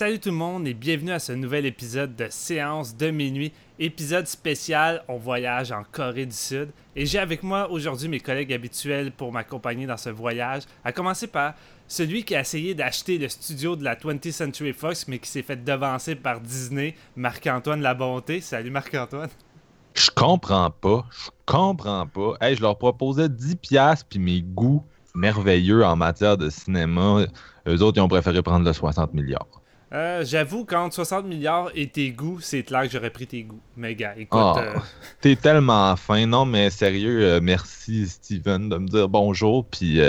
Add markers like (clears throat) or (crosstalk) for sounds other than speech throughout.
Salut tout le monde et bienvenue à ce nouvel épisode de Séance de minuit, épisode spécial On voyage en Corée du Sud. Et j'ai avec moi aujourd'hui mes collègues habituels pour m'accompagner dans ce voyage, à commencer par celui qui a essayé d'acheter le studio de la 20th Century Fox, mais qui s'est fait devancer par Disney, Marc-Antoine Labonté. Salut Marc-Antoine. Je comprends pas, je comprends pas. Hey, je leur proposais 10 piastres puis mes goûts merveilleux en matière de cinéma. Eux autres, ils ont préféré prendre le 60 milliards. Euh, J'avoue, quand 60 milliards et tes goûts, c'est clair que j'aurais pris tes goûts. Mais gars, écoute. Oh, euh, (laughs) T'es tellement fin. Non, mais sérieux, euh, merci Steven de me dire bonjour. Puis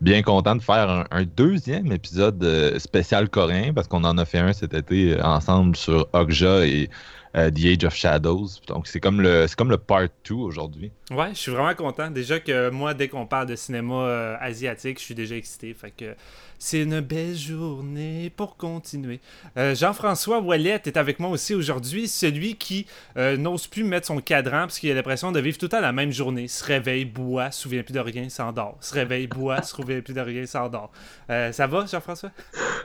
bien content de faire un, un deuxième épisode spécial coréen parce qu'on en a fait un cet été ensemble sur Okja et The Age of Shadows. Donc c'est comme le c'est comme le part 2 aujourd'hui. Ouais, je suis vraiment content. Déjà que moi, dès qu'on parle de cinéma asiatique, je suis déjà excité. Fait que c'est une belle journée pour continuer. Euh, Jean-François Ouellette est avec moi aussi aujourd'hui. Celui qui euh, n'ose plus mettre son cadran parce qu'il a l'impression de vivre tout le temps la même journée. Se réveille, boit, se souvient plus de rien, s'endort. Se réveille, boit, se souvient plus de rien, s'endort. Euh, ça va, Jean-François?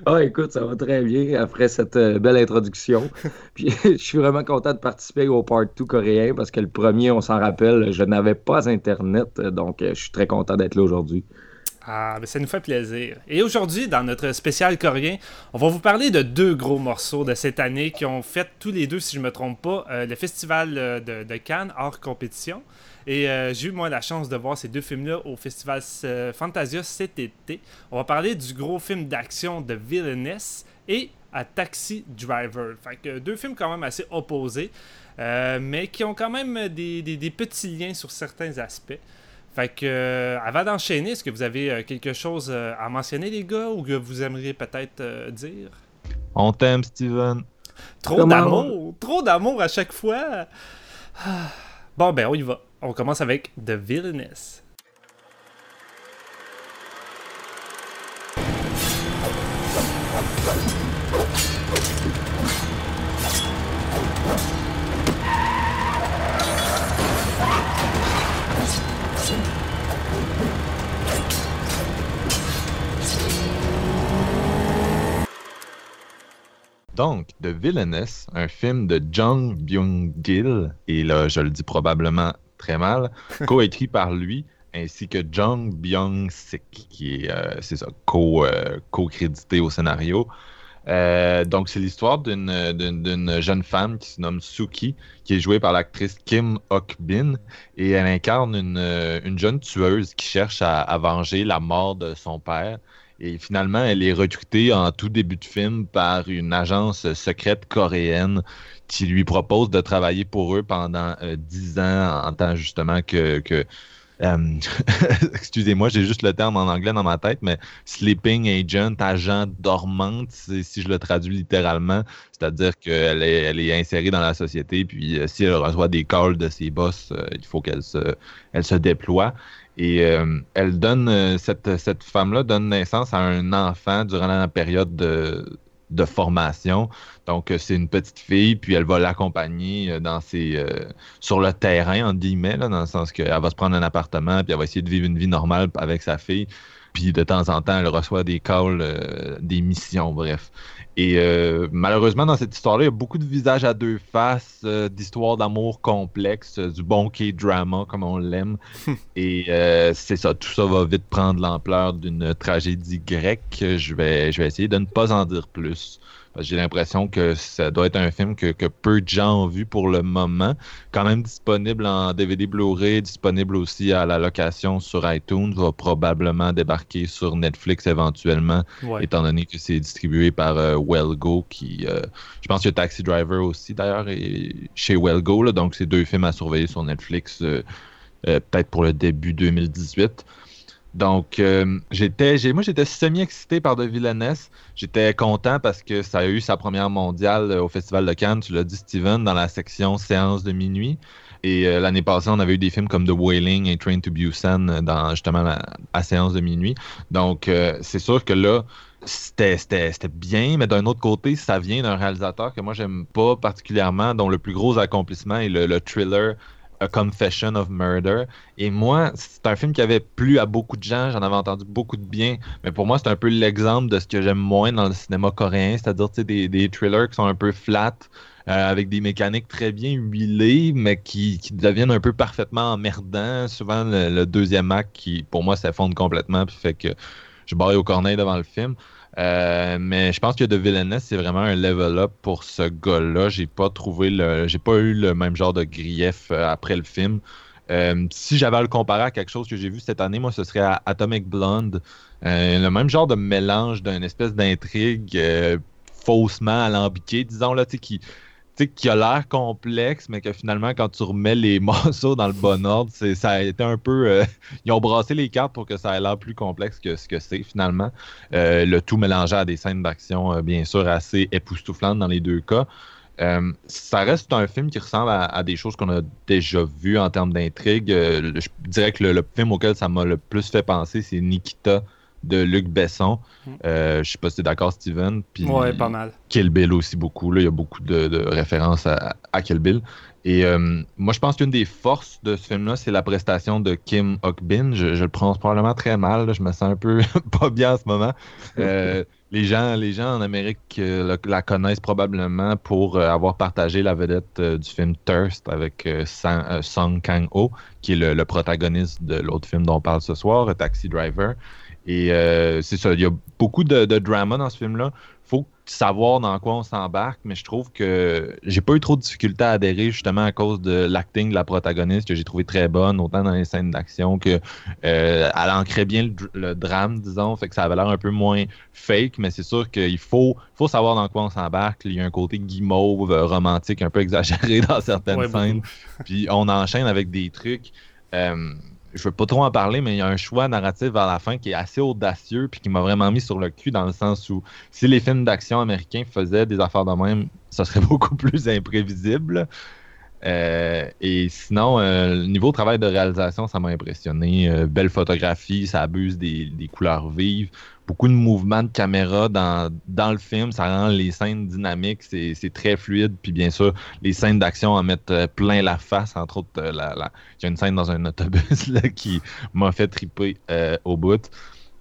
Ah, écoute, ça va très bien après cette belle introduction. (laughs) Puis (laughs) je suis vraiment content de participer au Part 2 coréen parce que le premier, on s'en rappelle, je n'avais pas Internet, donc je suis très content d'être là aujourd'hui. Ah, ben ça nous fait plaisir. Et aujourd'hui, dans notre spécial coréen, on va vous parler de deux gros morceaux de cette année qui ont fait tous les deux, si je me trompe pas, euh, le festival euh, de, Cannes hors compétition. Et euh, j'ai eu moi la chance de voir ces deux films-là au festival Fantasia cet été. On va parler du gros film d'action de Villainess et à Taxi Driver. Fait que deux films quand même assez opposés, mais qui ont quand même des petits liens sur certains aspects. Fait que, euh, avant d'enchaîner, est-ce que vous avez euh, quelque chose euh, à mentionner, les gars, ou que vous aimeriez peut-être euh, dire? On t'aime Steven. Trop d'amour Trop d'amour à chaque fois Ah. Bon, ben, on y va. On commence avec The Villainess. Donc, The Villainess, un film de Jung Byung-gil, et là, je le dis probablement très mal, (laughs) coécrit par lui, ainsi que Jung Byung-sik, qui est, euh, c'est ça, co, euh, co-crédité au scénario. Euh, donc, c'est l'histoire d'une, d'une, d'une jeune femme qui se nomme Suki, qui est jouée par l'actrice Kim Ok-bin, et elle incarne une, une jeune tueuse qui cherche à, à venger la mort de son père. Et finalement, elle est recrutée en tout début de film par une agence secrète coréenne qui lui propose de travailler pour eux pendant euh, 10 ans en tant justement que... que euh, (laughs) Excusez-moi, j'ai juste le terme en anglais dans ma tête, mais sleeping agent, agent dormante, si je le traduis littéralement, c'est-à-dire qu'elle est, elle est insérée dans la société, puis euh, si elle reçoit des calls de ses boss, euh, il faut qu'elle se, elle se déploie. Et euh, elle donne, euh, cette, cette femme-là donne naissance à un enfant durant la période de, de formation. Donc, euh, c'est une petite fille, puis elle va l'accompagner euh, dans ses, euh, sur le terrain, entre guillemets, là, dans le sens qu'elle va se prendre un appartement, puis elle va essayer de vivre une vie normale avec sa fille. Puis de temps en temps, elle reçoit des calls, euh, des missions, bref. Et euh, malheureusement, dans cette histoire-là, il y a beaucoup de visages à deux faces, euh, d'histoires d'amour complexes, du bon K-drama comme on l'aime. (laughs) Et c'est ça, tout ça va vite prendre l'ampleur d'une tragédie grecque. Je vais, je vais essayer de ne pas en dire plus. J'ai l'impression que ça doit être un film que, peu de gens ont vu pour le moment. Quand même disponible en DVD Blu-ray, disponible aussi à la location sur iTunes, va probablement débarquer sur Netflix éventuellement, étant donné que c'est distribué par euh, Wellgo, qui, euh, je pense a Taxi Driver aussi d'ailleurs, chez Wellgo, donc c'est deux films à surveiller sur Netflix, euh, peut-être pour le début 2018. Donc, euh, j'étais, moi, j'étais semi-excité par The Villainess. J'étais content parce que ça a eu sa première mondiale euh, au Festival de Cannes, tu l'as dit, Steven, dans la section séance de minuit. Et euh, l'année passée, on avait eu des films comme The Wailing et Train to Busan dans justement la, séance de minuit. Donc, c'est sûr que là, c'était bien, mais d'un autre côté, ça vient d'un réalisateur que moi, j'aime pas particulièrement, dont le plus gros accomplissement est le thriller a Confession of Murder. Et moi, c'est un film qui avait plu à beaucoup de gens, j'en avais entendu beaucoup de bien, mais pour moi, c'est un peu l'exemple de ce que j'aime moins dans le cinéma coréen, c'est-à-dire des, des thrillers qui sont un peu flat, euh, avec des mécaniques très bien huilées, mais qui, deviennent un peu parfaitement emmerdants. Souvent, le, deuxième acte qui, pour moi, s'effondre complètement, puis fait que je barre au corneille devant le film. Euh, mais je pense que The Villainess, c'est vraiment un level up pour ce gars-là. J'ai pas trouvé le. J'ai pas eu le même genre de grief euh, après le film. Euh, si j'avais à le comparer à quelque chose que j'ai vu cette année, moi, ce serait Atomic Blonde. le même genre de mélange d'une espèce d'intrigue faussement alambiquée, disons, là, tu sais, qui qui a l'air complexe, mais que finalement, quand tu remets les (laughs) morceaux dans le bon ordre, ça a été un peu. Euh, ils ont brassé les cartes pour que ça ait l'air plus complexe que ce que c'est finalement. Euh, le tout mélangé à des scènes d'action, euh, bien sûr, assez époustouflantes dans les deux cas. ça reste un film qui ressemble à, des choses qu'on a déjà vues en termes d'intrigue. je dirais que le, film auquel ça m'a le plus fait penser, c'est Nikita de Luc Besson. Mm. Euh, je sais pas si tu es d'accord, Steven. Puis ouais, pas mal. Kill Bill aussi beaucoup. Là. Il y a beaucoup de, références à, à, Kill Bill. Et euh, moi, je pense qu'une des forces de ce film-là, c'est la prestation de Kim Hockbin. Je, le prononce probablement très mal. Je me sens un peu (laughs) pas bien en ce moment. Euh, (laughs) les, gens, les gens en Amérique la connaissent probablement pour avoir partagé la vedette du film Thirst avec Song Kang-ho, qui est le, le protagoniste de l'autre film dont on parle ce soir, Taxi Driver. Et euh, c'est ça, il y a beaucoup de, drama dans ce film-là. faut savoir dans quoi on s'embarque, mais je trouve que j'ai pas eu trop de difficultés à adhérer justement à cause de l'acting de la protagoniste que j'ai trouvé très bonne, autant dans les scènes d'action que euh, elle ancrait bien le, drame, disons, fait que ça avait l'air un peu moins fake, mais c'est sûr qu'il faut, faut savoir dans quoi on s'embarque. Il y a un côté guimauve, romantique, un peu (laughs) exagéré dans certaines scènes. Puis on enchaîne avec des trucs. Euh, je veux pas trop en parler, mais il y a un choix narratif vers la fin qui est assez audacieux puis qui m'a vraiment mis sur le cul dans le sens où si les films d'action américains faisaient des affaires de même, ça serait (laughs) beaucoup plus imprévisible. Euh, et sinon, euh, niveau travail de réalisation, ça m'a impressionné. Euh, belle photographie, ça abuse des, couleurs vives. Beaucoup de mouvements de caméra dans, dans le film, ça rend les scènes dynamiques, c'est très fluide. Puis bien sûr, les scènes d'action en mettent plein la face. Entre autres, il y a une scène dans un autobus (laughs) là, qui m'a fait triper au bout.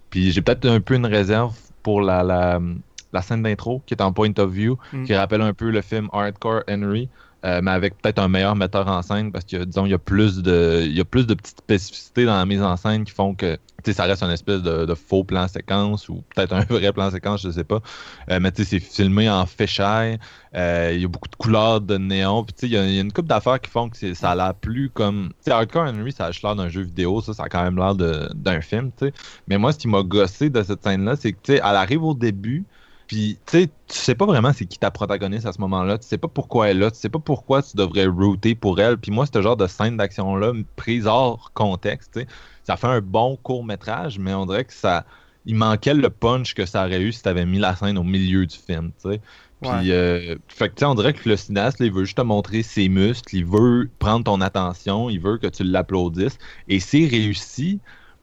Puis j'ai peut-être un peu une réserve pour la, la, scène d'intro qui est en point of view, mm. qui rappelle un peu le film Hardcore Henry. Euh, mais avec peut-être un meilleur metteur en scène parce que disons il y a plus de il y a plus de petites spécificités dans la mise en scène qui font que ça reste une espèce de, faux plan séquence ou peut-être un (laughs) vrai plan séquence, je sais pas. Euh, mais c'est filmé en fisheye. Euh, il y a beaucoup de couleurs de néon. Puis il y, a une couple d'affaires qui font que ça a l'air plus comme. sais Hardcore Henry, ça a l'air d'un jeu vidéo, ça, ça a quand même l'air d'un film. sais Mais moi, ce qui m'a gossé de cette scène-là, c'est que elle arrive au début. Puis, tu sais, tu sais pas vraiment c'est qui ta protagoniste à ce moment-là. Tu sais pas pourquoi elle est là. Tu sais pas pourquoi tu devrais router pour elle. Puis moi, ce genre de scène d'action-là, prise hors contexte, ça fait un bon court-métrage, mais on dirait que ça. Il manquait le punch que ça aurait eu si tu avais mis la scène au milieu du film, tu sais. Puis, euh, fait que, on dirait que le cinéaste, il veut juste te montrer ses muscles, il veut prendre ton attention, il veut que tu l'applaudisses. Et c'est réussi,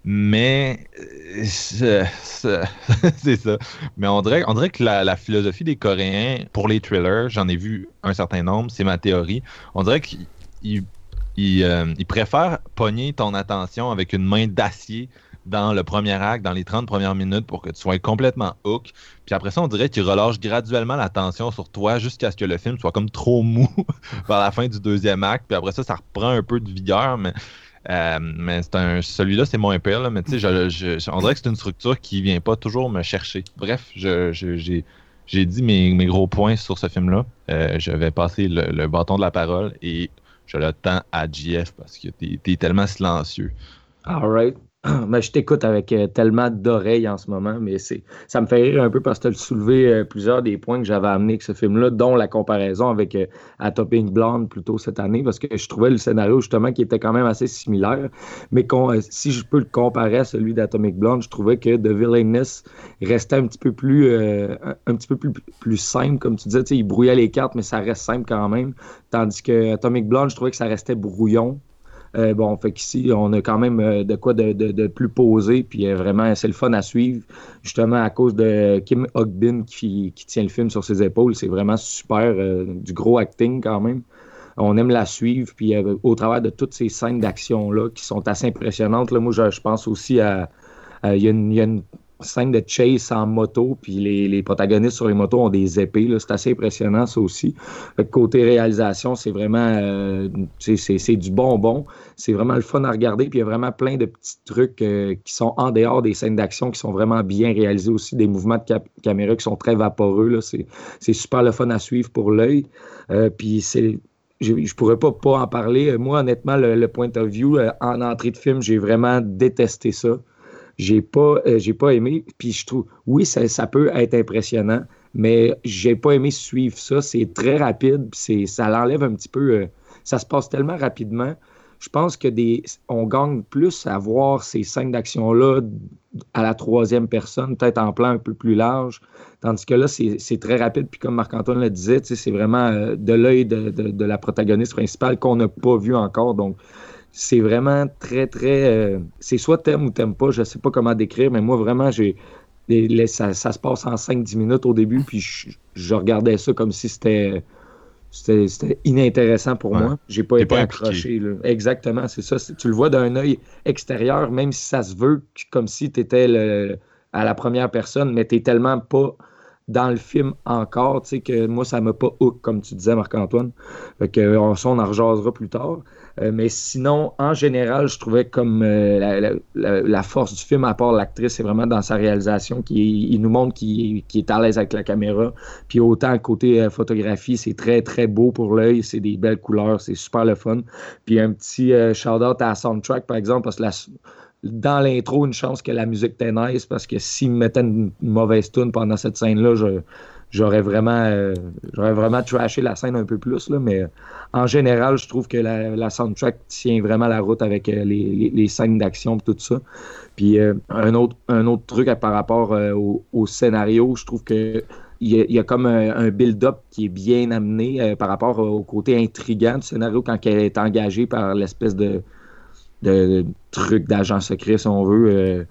mais euh, (laughs) c'est ça. Mais on dirait, que la, philosophie des Coréens pour les thrillers, j'en ai vu un certain nombre, c'est ma théorie. On dirait qu'ils euh, préfèrent pogner ton attention avec une main d'acier dans le premier acte, dans les 30 premières minutes pour que tu sois complètement hook. Puis après ça, on dirait qu'il relâche graduellement la tension sur toi jusqu'à ce que le film soit comme trop mou (laughs) vers la fin du deuxième acte. Puis après ça, ça reprend un peu de vigueur, mais, euh, mais c'est un, celui-là, c'est moins pire. Là, mais tu sais, je, je, on dirait que c'est une structure qui vient pas toujours me chercher. Bref, j'ai j'ai dit mes, mes, gros points sur ce film-là. Euh, je vais passer le, le, bâton de la parole et je le tends à JF parce que t'es es tellement silencieux. All right. Mais (clears throat) je t'écoute avec euh, tellement d'oreilles en ce moment, mais c'est ça me fait rire un peu parce que tu as soulevé euh, plusieurs des points que j'avais amenés avec ce film-là, dont la comparaison avec euh, Atopic Blonde plutôt cette année, parce que je trouvais le scénario justement qui était quand même assez similaire. Mais si je peux le comparer à celui d'Atomic Blonde, je trouvais que The Villainess restait un petit peu plus un petit peu plus, plus simple, comme tu disais, il brouillait les cartes, mais ça reste simple quand même. Tandis que Atomic Blonde, je trouvais que ça restait brouillon. Euh, bon, fait qu'ici, on a quand même euh, de quoi de, plus poser, puis euh, vraiment, c'est le fun à suivre, justement à cause de Kim Hogbin qui, tient le film sur ses épaules. C'est vraiment super, du gros acting quand même. On aime la suivre, puis au travers de toutes ces scènes d'action-là qui sont assez impressionnantes, là, moi, je, pense aussi à. Il y, a une scène de chase en moto, puis les, protagonistes sur les motos ont des épées. C'est assez impressionnant, ça aussi. côté réalisation, c'est vraiment euh, c'est du bonbon. C'est vraiment le fun à regarder. Puis il y a vraiment plein de petits trucs euh, qui sont en dehors des scènes d'action, qui sont vraiment bien réalisés aussi. Des mouvements de caméra qui sont très vaporeux. C'est super le fun à suivre pour l'œil. Euh, puis c'est je, ne pourrais pas, pas en parler. Moi, honnêtement, le, le point of view en entrée de film, j'ai vraiment détesté ça j'ai pas, euh, j'ai pas aimé. Puis je trouve, oui, ça, ça peut être impressionnant, mais j'ai pas aimé suivre ça. C'est très rapide, c'est, ça l'enlève un petit peu. Euh, ça se passe tellement rapidement. Je pense que des, on gagne plus à voir ces scènes d'action-là à la troisième personne, peut-être en plan un peu plus large. Tandis que là, c'est très rapide. Puis comme Marc-Antoine le disait, c'est vraiment euh, de l'œil de, de, de, la protagoniste principale qu'on n'a pas vu encore. Donc, c'est vraiment très, très. Euh, c'est soit t'aimes ou t'aimes pas, je sais pas comment décrire, mais moi, vraiment, j'ai. Ça, ça, se passe en 5-10 minutes au début, puis je, regardais ça comme si c'était. C'était inintéressant pour moi. J'ai pas été accroché. Exactement, c'est ça. Tu le vois d'un œil extérieur, même si ça se veut comme si tu étais à la première personne, mais tu tellement pas dans le film encore, tu sais, que moi, ça m'a pas hook, comme tu disais, Marc-Antoine. Fait que, on, ça, on en rejasera plus tard. Euh, mais sinon, en général, je trouvais comme euh, la, force du film, à part l'actrice, c'est vraiment dans sa réalisation, qui il nous montre qu'il est à l'aise avec la caméra. Puis autant côté euh, photographie, c'est très, très beau pour l'œil, c'est des belles couleurs, c'est super le fun. Puis un petit shout-out à la soundtrack, par exemple, parce que la, dans l'intro, une chance que la musique était parce que s'il me mettait une, mauvaise tune pendant cette scène-là, j'aurais vraiment, euh, vraiment trashé la scène un peu plus. Mais en général, je trouve que la, soundtrack tient vraiment la route avec euh, les, scènes d'action et tout ça. Puis euh, un, autre, un autre truc par rapport au, scénario, je trouve que il y, a, comme un, build-up qui est bien amené par rapport au côté intrigant du scénario quand elle est engagée par l'espèce de, de, trucs d'agent secret, si on veut.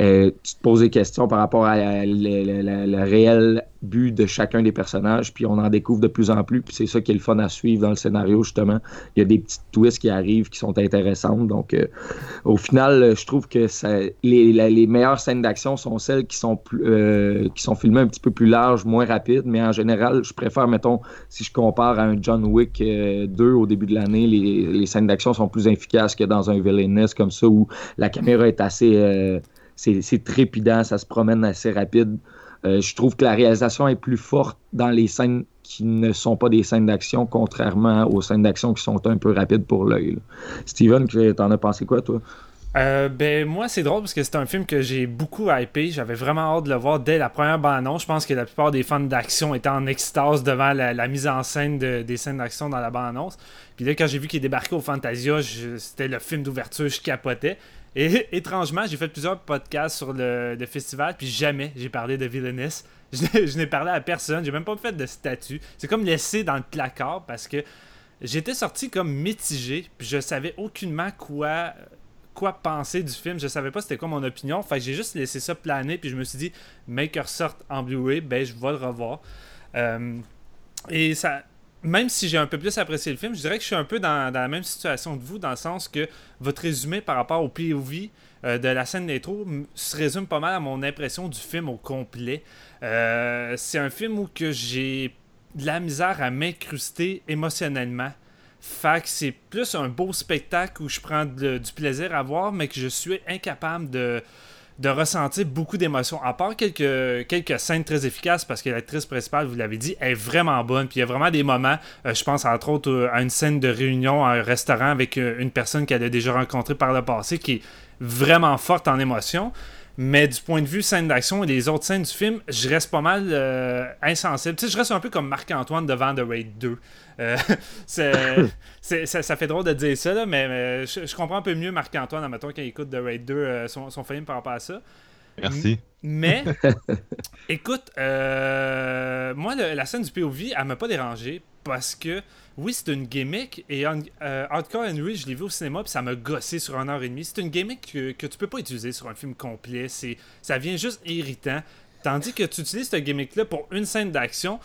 Euh, tu te poses des questions par rapport à le réel but de chacun des personnages, puis on en découvre de plus en plus, puis c'est ça qui est le fun à suivre dans le scénario, justement. Il y a des petites twists qui arrivent qui sont intéressantes, donc euh, au final, je trouve que les, les, meilleures scènes d'action sont celles qui sont, plus, euh, qui sont filmées un petit peu plus larges, moins rapides, mais en général, je préfère, mettons, si je compare à un John Wick 2 euh, au début de l'année, les, les, scènes d'action sont plus efficaces que dans un Villainous comme ça, où la caméra est assez... c'est trépidant, ça se promène assez rapide. Euh, je trouve que la réalisation est plus forte dans les scènes qui ne sont pas des scènes d'action, contrairement aux scènes d'action qui sont un peu rapides pour l'œil. Steven, t'en as pensé quoi, toi? Euh, ben moi c'est drôle parce que c'est un film que j'ai beaucoup hypé. J'avais vraiment hâte de le voir dès la première bande-annonce. Je pense que la plupart des fans d'action étaient en extase devant la, mise en scène des scènes d'action dans la bande-annonce. Puis là quand j'ai vu qu'il débarquait au Fantasia, c'était le film d'ouverture, je capotais. Et (laughs) étrangement, j'ai fait plusieurs podcasts sur le, festival, puis jamais j'ai parlé de Villainous. (laughs) Je, n'ai parlé à personne, j'ai même pas fait de statut. C'est comme laissé dans le placard parce que j'étais sorti comme mitigé, puis je savais aucunement quoi quoi penser du film. Je savais pas c'était quoi mon opinion. Fait que j'ai juste laissé ça planer, puis je me suis dit, Maker sorte en Blu-ray, ben je vais le revoir. Euh, et ça, même si j'ai un peu plus apprécié le film, je dirais que je suis un peu dans, la même situation que vous, dans le sens que votre résumé par rapport au POV euh, de la scène d'intro se résume pas mal à mon impression du film au complet. Euh, c'est un film où j'ai de la misère à m'incruster émotionnellement. Fait que c'est plus un beau spectacle où je prends du plaisir à voir, mais que je suis incapable de, de ressentir beaucoup d'émotions. À part quelques, scènes très efficaces, parce que l'actrice principale, vous l'avez dit, est vraiment bonne. Puis il y a vraiment des moments, euh, je pense entre autres euh, à une scène de réunion à un restaurant avec euh, une personne qu'elle a déjà rencontrée par le passé, qui est vraiment forte en émotions. Mais du point de vue scène d'action et les autres scènes du film, je reste pas mal insensible. Tu sais, je reste un peu comme Marc-Antoine devant The Raid 2. Euh, (laughs) c'est, (laughs) ça, fait drôle de dire ça, mais, je, comprends un peu mieux Marc-Antoine, admettons, quand il écoute The Raid 2, euh, son, film par rapport à ça. Merci. Mais, (laughs) écoute, euh, moi, la scène du POV, elle m'a pas dérangé parce que, oui, c'est une gimmick et Hardcore Henry, je l'ai vu au cinéma puis ça m'a gossé sur un heure et demie. C'est une gimmick que, tu peux pas utiliser sur un film complet. Ça vient juste irritant. Tandis que tu utilises cette gimmick-là pour une scène d'action,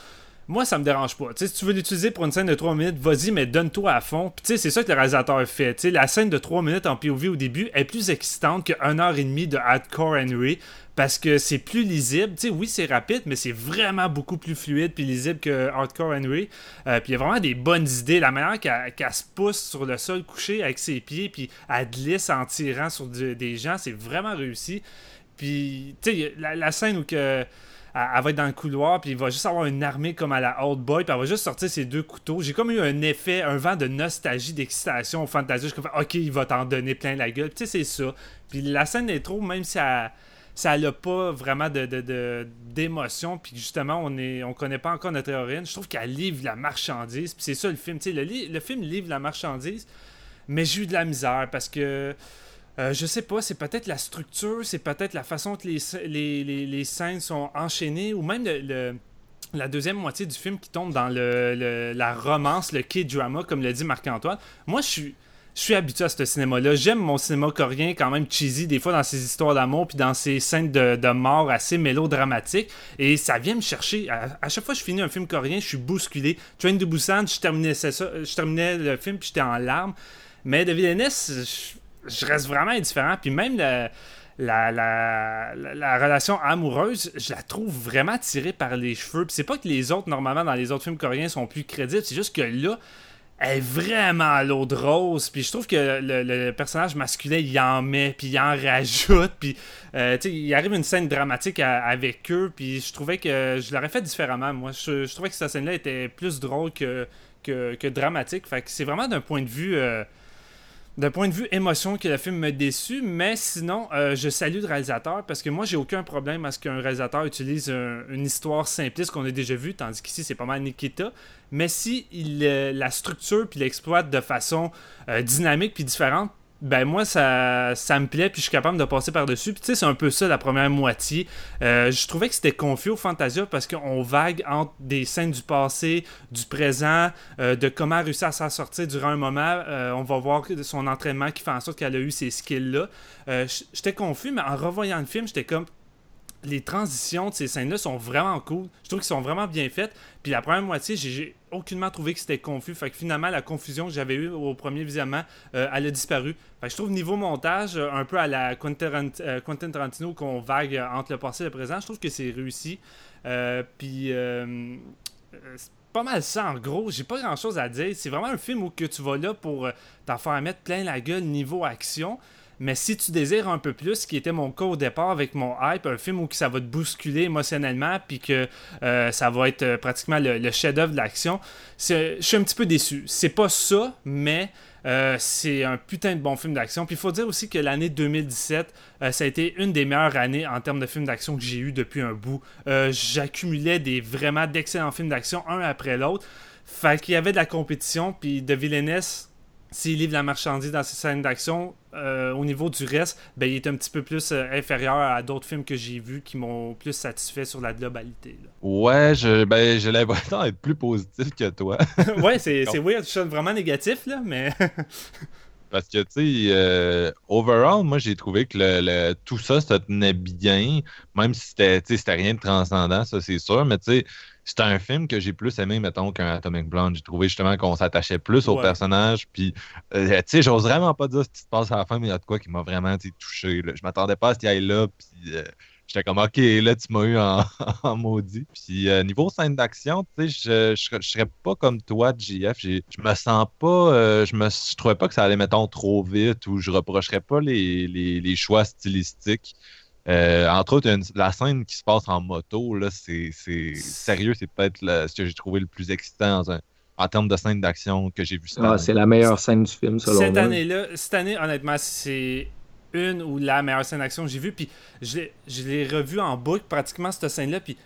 moi, ça me dérange pas. si tu veux l'utiliser pour une scène de 3 minutes, vas-y, mais donne-toi à fond. Puis, c'est ça que le réalisateur fait. la scène de 3 minutes en POV au début est plus excitante que 1 heure et demie de Hardcore Henry parce que c'est plus lisible. sais, oui, c'est rapide, mais c'est vraiment beaucoup plus fluide puis lisible que Hardcore Henry. Euh, puis il y a vraiment des bonnes idées. La manière qu'elle se pousse sur le sol couché avec ses pieds, puis elle glisse en tirant sur des gens, c'est vraiment réussi. Puis, la, la, scène où que elle, va être dans le couloir, puis il va juste avoir une armée comme à la Old Boy, puis elle va juste sortir ses deux couteaux. J'ai comme eu un effet, un vent de nostalgie, d'excitation au fantasy. Je me ok, il va t'en donner plein la gueule. Tu sais, c'est ça. Puis la scène d'intro, même si elle ça n'a pas vraiment de, d'émotion, puis justement, on est on connaît pas encore notre héroïne. Je trouve qu'elle livre la marchandise, puis c'est ça le film. Le, le film livre la marchandise, mais j'ai eu de la misère parce que euh, je sais pas, c'est peut-être la structure, c'est peut-être la façon que les, les, scènes sont enchaînées, ou même le, la deuxième moitié du film qui tombe dans le, la romance, le K-drama, comme l'a dit Marc-Antoine. Moi, je suis. Je suis habitué à ce cinéma-là. J'aime mon cinéma coréen quand même cheesy, des fois dans ses histoires d'amour, puis dans ses scènes de, mort assez mélodramatiques. Et ça vient me chercher. À, chaque fois que je finis un film coréen, je suis bousculé. Train to Busan, je terminais, ça, je terminais le film, puis j'étais en larmes. Mais David Ennis, je reste vraiment indifférent. Puis même la, la, relation amoureuse, je la trouve vraiment tirée par les cheveux. Puis c'est pas que les autres, normalement, dans les autres films coréens, sont plus crédibles. C'est juste que là, elle est vraiment à l'eau de rose. Puis je trouve que le, personnage masculin, il en met, puis il en rajoute. Puis, euh, il arrive une scène dramatique avec eux. Puis je trouvais que je l'aurais fait différemment. Moi, je, trouvais que cette scène-là était plus drôle que, que, dramatique. Fait que c'est vraiment d'un point de vue. Euh, d'un point de vue émotion que le film me déçu, mais sinon, euh, je salue le réalisateur parce que moi, j'ai aucun problème à ce qu'un réalisateur utilise une histoire simpliste qu'on a déjà vue, tandis qu'ici, c'est pas mal Nikita. Mais si il, euh, la structure puis l'exploite de façon euh, dynamique puis différente, ben moi ça, ça me plaît puis je suis capable de passer par-dessus. Puis tu sais, c'est un peu ça la première moitié. Euh, je trouvais que c'était confus au Fantasia parce qu'on vague entre des scènes du passé, du présent, euh, de comment réussir à s'en sortir durant un moment. Euh, on va voir son entraînement qui fait en sorte qu'elle a eu ces skills-là. j'étais confus, mais en revoyant le film, j'étais comme les transitions de ces scènes-là sont vraiment cool. Je trouve qu'ils sont vraiment bien faites. Puis la première moitié, j'ai aucunement trouvé que c'était confus. Fait que finalement, la confusion que j'avais eue au premier visionnement, euh, elle a disparu. Fait que je trouve niveau montage, euh, un peu à la Quentin, euh, Tarantino qu'on vague entre le passé et le présent, je trouve que c'est réussi. puis c'est pas mal ça en gros. J'ai pas grand chose à dire. C'est vraiment un film où que tu vas là pour t'en faire mettre plein la gueule niveau action. Mais si tu désires un peu plus, ce qui était mon cas au départ avec mon hype, un film où ça va te bousculer émotionnellement, puis que euh, ça va être euh, pratiquement le, chef-d'œuvre de l'action, je suis un petit peu déçu. C'est pas ça, mais euh, c'est un putain de bon film d'action. Puis il faut dire aussi que l'année 2017, ça a été une des meilleures années en termes de films d'action que j'ai eu depuis un bout. J'accumulais des vraiment d'excellents films d'action, un après l'autre. Fait qu'il y avait de la compétition, puis de Villainess s'il livre la marchandise dans ses scènes d'action, euh, au niveau du reste, ben, il est un petit peu plus euh, inférieur à d'autres films que j'ai vus qui m'ont plus satisfait sur la globalité. Ouais, je, ben, j'ai l'impression d'être plus positif que toi. (laughs) ouais, c'est, c'est weird, je suis vraiment négatif, là, mais. (laughs) Parce que, tu sais, euh, overall, moi, j'ai trouvé que le, tout ça se tenait bien, même si c'était, c'était rien de transcendant, ça, c'est sûr. Mais, tu sais, c'était un film que j'ai plus aimé, mettons, qu'un Atomic Blonde. J'ai trouvé justement qu'on s'attachait plus au personnage. Puis, euh, tu sais, j'ose vraiment pas dire ce qui se passe à la fin, mais il y a de quoi qui m'a vraiment touché. Je m'attendais pas à ce qu'il aille là. Puis, euh, j'étais comme, OK, là, tu m'as eu (laughs) en, maudit. Puis, euh, niveau scène d'action, tu sais, je, je, serais pas comme toi, JF. Je me sens pas, je me je trouvais pas que ça allait, mettons, trop vite ou je reprocherais pas les, les, les choix stylistiques. Euh, entre autres, la scène qui se passe en moto, là, c'est, sérieux, c'est peut-être ce que j'ai trouvé le plus excitant en termes de scène d'action que j'ai vu cette ah, C'est la meilleure scène du film, selon cette Année-là, cette année, honnêtement, c'est une ou la meilleure scène d'action que j'ai vue. Puis je l'ai revue en boucle, pratiquement, cette scène-là. Puis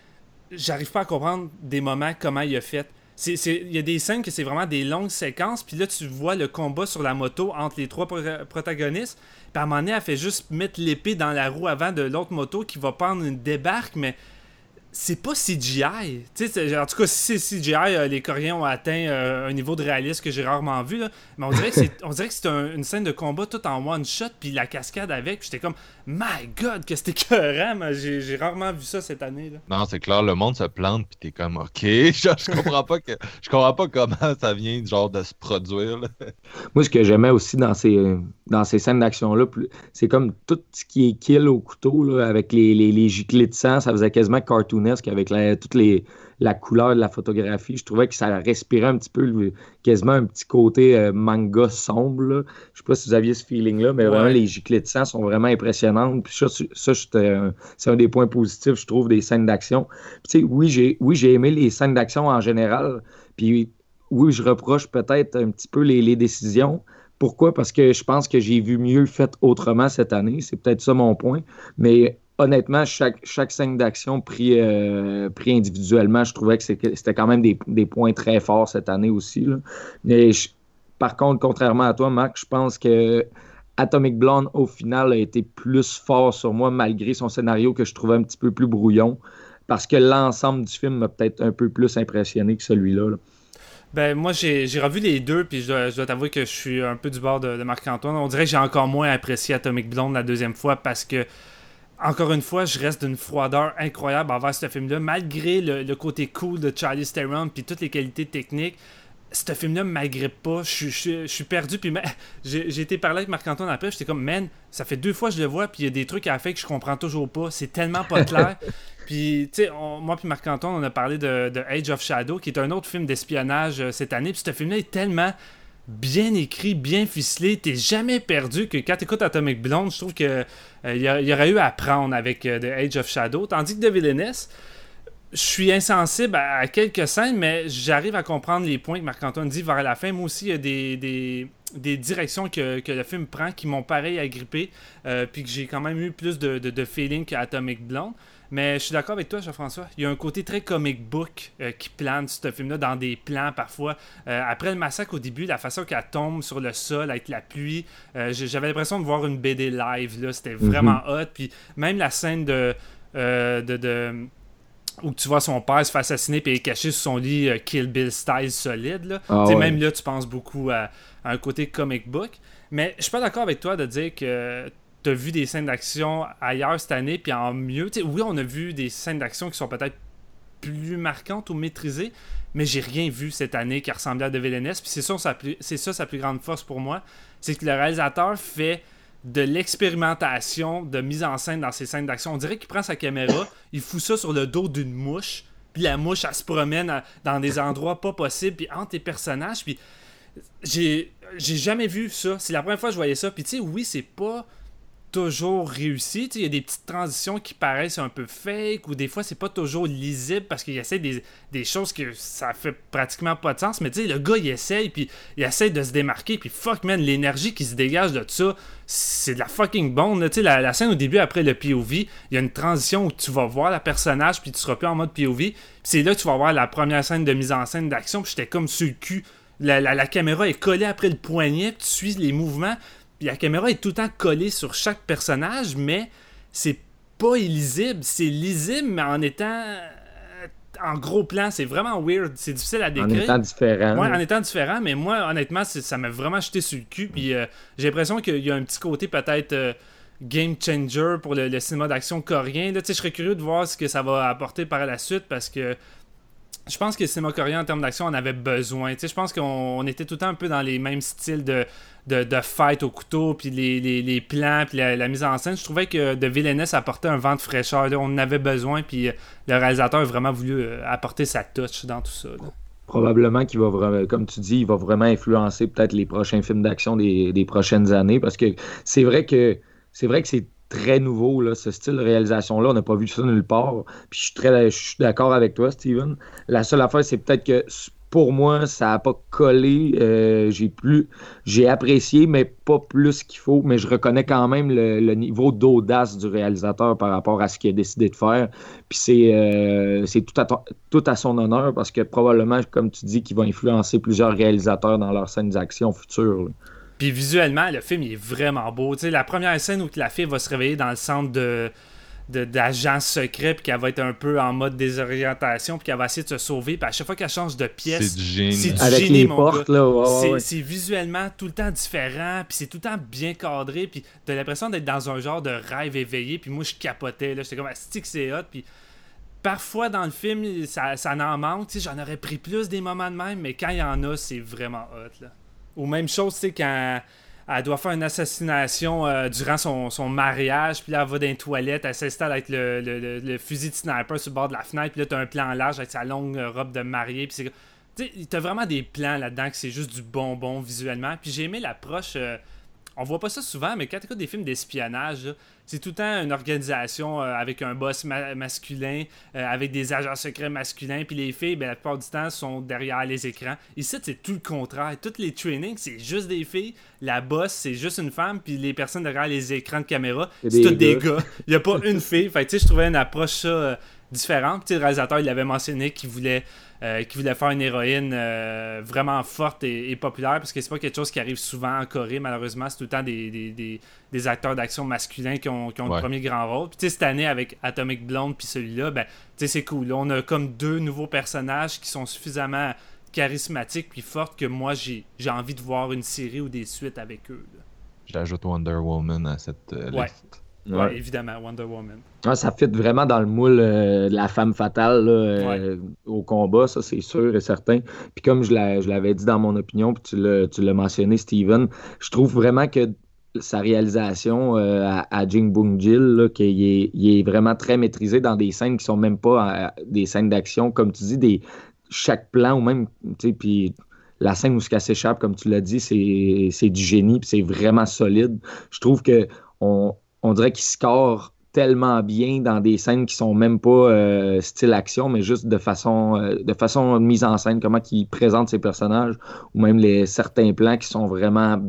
j'arrive pas à comprendre des moments, comment il a fait. Il y a des scènes que c'est vraiment des longues séquences, puis là, tu vois le combat sur la moto entre les trois protagonistes. Puis à un moment donné, elle fait juste mettre l'épée dans la roue avant de l'autre moto qui va prendre une débarque, mais c'est pas CGI. en tout cas, si c'est CGI, euh, les Coréens ont atteint euh, un niveau de réalisme que j'ai rarement vu. Mais on dirait que c'est, une scène de combat tout en one shot, puis la cascade avec. J'étais comme, my god, que c'était (laughs) écœurant. J'ai, j'ai rarement vu ça cette année. Là. Non, c'est clair, le monde se plante, puis t'es comme, ok, (laughs) je, comprends pas que, je comprends pas comment ça vient genre de se produire. (laughs) Moi, ce que j'aimais aussi dans ces, dans ces scènes d'action-là, c'est comme tout ce qui est kill au couteau, avec les, les, les giclées de sang, ça faisait quasiment cartoon avec la, toute les, la couleur de la photographie. Je trouvais que ça respirait un petit peu, quasiment un petit côté euh, manga sombre. Je ne sais pas si vous aviez ce feeling-là, mais vraiment, les giclées de sang sont vraiment impressionnantes. Puis ça, ça c'est un des points positifs, je trouve, des scènes d'action. oui, j'ai oui, aimé les scènes d'action en général. Puis oui, je reproche peut-être un petit peu les, les décisions. Pourquoi? Parce que je pense que j'ai vu mieux fait autrement cette année. C'est peut-être ça mon point. Mais honnêtement, chaque, chaque scène d'action pris, euh, pris individuellement, je trouvais que c'était quand même des, points très forts cette année aussi. Mais par contre, contrairement à toi, Marc, je pense que Atomic Blonde, au final, a été plus fort sur moi, malgré son scénario que je trouvais un petit peu plus brouillon. Parce que l'ensemble du film m'a peut-être un peu plus impressionné que celui-là. Ben, moi, j'ai revu les deux, puis je dois, t'avouer que je suis un peu du bord de Marc-Antoine. On dirait que j'ai encore moins apprécié Atomic Blonde la deuxième fois parce que encore une fois, je reste d'une froideur incroyable envers ce film-là, malgré le, côté cool de Charlie Theron puis toutes les qualités techniques. Ce film-là ne m'agrippe pas. Je, suis perdu. Puis (laughs) j'ai été parler avec Marc-Antoine après. J'étais comme, man, ça fait deux fois que je le vois. Puis il y a des trucs à la que je comprends toujours pas. C'est tellement pas clair. (laughs) puis, tu sais, moi puis Marc-Antoine, on a parlé de, Age of Shadow, qui est un autre film d'espionnage euh, cette année. Puis ce film-là est tellement bien écrit, bien ficelé. T'es jamais perdu que quand t'écoutes Atomic Blonde, je trouve que euh, y, aurait eu à apprendre avec euh, The Age of Shadow. Tandis que The Villainess, je suis insensible à, quelques scènes, mais j'arrive à comprendre les points que Marc-Antoine dit vers la fin. Moi aussi, il y a des, directions que, le film prend qui m'ont pareil agrippé, euh, puis que j'ai quand même eu plus de feeling qu'Atomic Blonde. Mais je suis d'accord avec toi, Jean-François. Il y a un côté très comic book euh, qui plane ce film-là dans des plans parfois. Euh, après le massacre au début, la façon qu'elle tombe sur le sol avec la pluie, euh, j'avais l'impression de voir une BD live. Là. C'était mhm. vraiment hot. Puis même la scène de, de, où tu vois son père se faire assassiner et est caché sur son lit Kill Bill style solide. Là. Ah même là, tu penses beaucoup à, à un côté comic book. Mais je suis pas d'accord avec toi de dire que t'as vu des scènes d'action ailleurs cette année, puis en mieux. oui, on a vu des scènes d'action qui sont peut-être plus marquantes ou maîtrisées, mais j'ai rien vu cette année qui ressemblait à De Villeneuve. Puis c'est ça, c'est ça sa plus grande force pour moi, c'est que le réalisateur fait de l'expérimentation de mise en scène dans ces scènes d'action. On dirait qu'il prend sa caméra, (laughs) il fout ça sur le dos d'une mouche, puis la mouche, elle se promène dans des endroits pas possibles, puis entre tes personnages, puis j'ai j'ai jamais vu ça. C'est la première fois que je voyais ça. Puis tu sais, oui, c'est pas toujours réussi. Il y a des petites transitions qui paraissent un peu fake ou des fois c'est pas toujours lisible parce qu'il essaie des, des, choses que ça fait pratiquement pas de sens. Mais tu sais, le gars il essaye puis il essaie de se démarquer puis fuck man, l'énergie qui se dégage de ça, c'est de la fucking bonne. La, la scène au début après le POV, il y a une transition où tu vas voir le personnage puis tu seras plus en mode POV. C'est là que tu vas voir la première scène de mise en scène d'action puis j'étais comme sur le cul. La, la, caméra est collée après le poignet, tu suis les mouvements, la caméra est tout le temps collée sur chaque personnage, mais c'est pas illisible. C'est lisible, mais en étant en gros plan, c'est vraiment weird. C'est difficile à décrire. En étant différent. Ouais, en étant différent, mais moi, honnêtement, ça m'a vraiment jeté sur le cul. Puis euh, j'ai l'impression qu'il y a un petit côté peut-être euh, game changer pour le, cinéma d'action coréen. Là, je serais curieux de voir ce que ça va apporter par la suite parce que je pense que le cinéma coréen en termes d'action en avait besoin. je pense qu'on était tout le temps un peu dans les mêmes styles de, de, fight au couteau, puis les, plans, puis la, mise en scène. Je trouvais que de Villainess apportait un vent de fraîcheur. On en avait besoin, puis euh, le réalisateur a vraiment voulu euh, apporter sa touch dans tout ça. Probablement qu'il va vraiment, comme tu dis, il va vraiment influencer peut-être les prochains films d'action des, des prochaines années, parce que c'est vrai que c'est vrai que c'est très nouveau, là, ce style de réalisation-là. On n'a pas vu ça nulle part. Puis je suis très d'accord avec toi, Steven. La seule affaire, c'est peut-être que pour moi, ça n'a pas collé. Euh, j'ai plus j'ai apprécié, mais pas plus qu'il faut. Mais je reconnais quand même le, niveau d'audace du réalisateur par rapport à ce qu'il a décidé de faire. Puis c'est, euh, tout, à tout à son honneur parce que probablement, comme tu dis, qu'il va influencer plusieurs réalisateurs dans leurs scènes d'action futures. Puis visuellement, le film est vraiment beau. sais, la première scène où la fille va se réveiller dans le centre de d'agent secret puis qu'elle va être un peu en mode désorientation puis qu'elle va essayer de se sauver puis à chaque fois qu'elle change de pièce c'est du génie. c'est du Avec génie, les mon portes, gars. là, c'est visuellement tout le temps différent puis c'est tout le temps bien cadré puis t'as l'impression d'être dans un genre de rêve éveillé puis moi je capotais là. J'étais comme stick c'est hot? Puis parfois dans le film ça, ça en manque. J'en aurais pris plus des moments de même mais quand il y en a c'est vraiment hot là ou même chose, tu sais, quand elle doit faire une assassination euh, durant son, mariage, puis là, elle va dans les toilettes, elle s'installe avec le, fusil de sniper sur le bord de la fenêtre, puis là, t'as un plan large avec sa longue robe de mariée, puis c'est... T'as vraiment des plans là-dedans que c'est juste du bonbon visuellement. Puis j'ai aimé l'approche... Euh, on voit pas ça souvent, mais quand tu écoutes des films d'espionnage, c'est tout le temps une organisation euh, avec un boss masculin, euh, avec des agents secrets masculins, puis les filles, ben, la plupart du temps, sont derrière les écrans. Ici, c'est tout le contraire. Toutes les trainings, c'est juste des filles. La boss, c'est juste une femme, puis les personnes derrière les écrans de caméra, c'est tous des gars. Il n'y a pas une fille. Fait tu sais, je trouvais une approche ça, euh, différente. Puis, le réalisateur, il avait mentionné qu'il voulait euh, qui voulait faire une héroïne euh, vraiment forte et, populaire, parce que c'est pas quelque chose qui arrive souvent en Corée, malheureusement. C'est tout le temps des, des, acteurs d'action masculins qui ont, qui ont le premier grand rôle. Puis cette année, avec Atomic Blonde puis celui-là, ben, c'est cool. on a comme deux nouveaux personnages qui sont suffisamment charismatiques puis fortes que moi, j'ai envie de voir une série ou des suites avec eux. J'ajoute Wonder Woman à cette euh, liste. Ouais. évidemment, Wonder Woman. ça fit vraiment dans le moule euh, de la femme fatale euh, au combat, ça c'est sûr et certain. Puis comme je l'avais dit dans mon opinion, puis tu l'as mentionné, Steven, je trouve vraiment que sa réalisation euh, à, Jing Bung Jil, qu'il est, il est vraiment très maîtrisé dans des scènes qui sont même pas des scènes d'action, comme tu dis, des, chaque plan ou même, tu sais, puis la scène où ce s'échappe, comme tu l'as dit, c'est du génie, puis c'est vraiment solide. Je trouve que on, on dirait qu'il score tellement bien dans des scènes qui sont même pas euh, style action, mais juste de façon euh, de façon mise en scène, comment il présente ses personnages, ou même les certains plans qui sont vraiment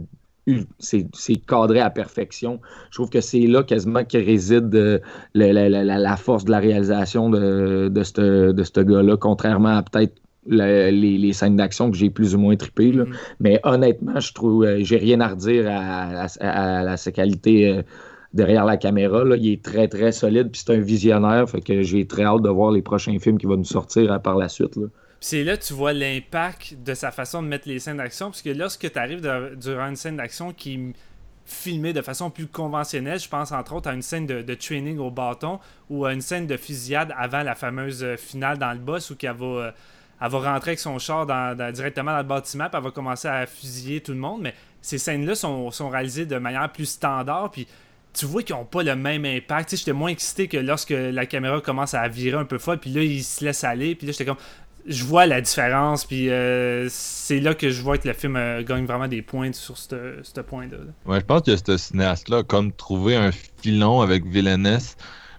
c'est cadré à perfection. Je trouve que c'est là quasiment que réside euh, la, force de la réalisation de, de ce gars-là, contrairement à peut-être les, scènes d'action que j'ai plus ou moins trippé. Mm-hmm. Mais honnêtement, je trouve j'ai rien à redire à, à, à sa qualité derrière la caméra. Là, il est très, très solide, puis c'est un visionnaire. Fait que j'ai très hâte de voir les prochains films qui vont nous sortir euh, par la suite. C'est là que tu vois l'impact de sa façon de mettre les scènes d'action. Parce que lorsque tu arrives durant une scène d'action qui est filmée de façon plus conventionnelle, je pense entre autres à une scène de, training au bâton ou à une scène de fusillade avant la fameuse euh, finale dans le boss où qu'elle va, euh, elle va rentrer avec son char directement dans le bâtiment puis elle va commencer à fusiller tout le monde. Mais ces scènes-là sont, sont réalisées de manière plus standard. Puis tu vois qu'ils n'ont pas le même impact. J'étais moins excité que lorsque la caméra commence à virer un peu folle, puis là, il se laisse aller, puis là, j'étais comme. Je vois la différence, puis euh, c'est là que je vois que le film euh, gagne vraiment des points sur ce point-là. Ouais, je pense que ce cinéaste-là comme trouvé un filon avec Villainess,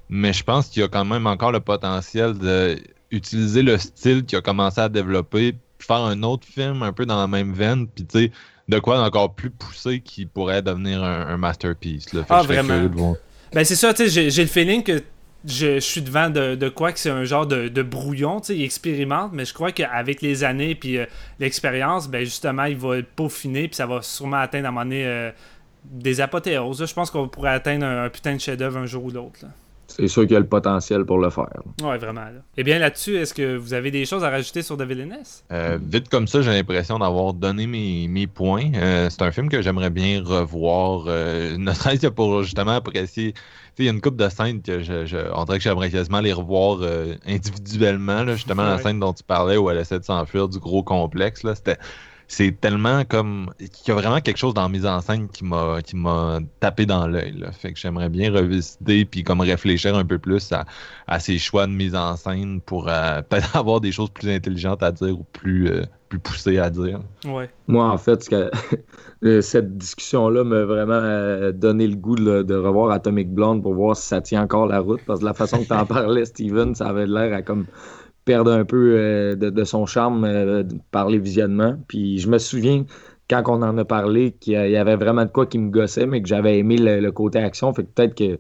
mais je pense qu'il a quand même encore le potentiel d'utiliser le style qu'il a commencé à développer, faire un autre film un peu dans la même veine, puis tu sais de quoi d'encore plus poussé qui pourrait devenir un, masterpiece. Là. ah, vraiment? Ben, c'est ça, tu sais, j'ai le feeling que je, suis devant de, quoi que c'est un genre de, de brouillon, tu sais, il expérimente, mais je crois qu'avec les années puis euh, l'expérience, ben justement, il va peaufiner puis ça va sûrement atteindre à un moment donné euh, des apothéoses. Je pense qu'on pourrait atteindre un, putain de chef-d'œuvre un jour ou l'autre. C'est sûr qu'il y a le potentiel pour le faire. Ouais, vraiment. Là. Et bien là-dessus, est-ce que vous avez des choses à rajouter sur The Villainess? Euh, vite comme ça, j'ai l'impression d'avoir donné mes, mes points. Euh, c'est un film que j'aimerais bien revoir, euh, (laughs) ne serait-ce que pour justement apprécier. Il y a une coupe de scènes que je, je, on dirait que j'aimerais quasiment les revoir euh, individuellement. Là, justement, la scène dont tu parlais où elle essaie de s'enfuir du gros complexe. Là, c'était, c'est tellement comme. Il y a vraiment quelque chose dans la mise en scène qui m'a, qui m'a tapé dans l'œil. Fait que j'aimerais bien revisiter puis comme réfléchir un peu plus à, à ses choix de mise en scène pour euh, (laughs) peut-être avoir des choses plus intelligentes à dire ou plus, euh, plus poussées à dire. Ouais. Moi, en fait, ce que- (laughs) cette discussion-là m'a vraiment euh, donné le goût de, de revoir Atomic Blonde pour voir si ça tient encore la route. Parce que la façon que tu en (laughs) parlais, Steven, ça avait l'air à comme perdre un peu euh, de, de son charme euh, par les visionnements. Puis je me souviens, quand on en a parlé, qu'il y avait vraiment de quoi qui me gossait, mais que j'avais aimé le, le côté action. Fait que peut-être que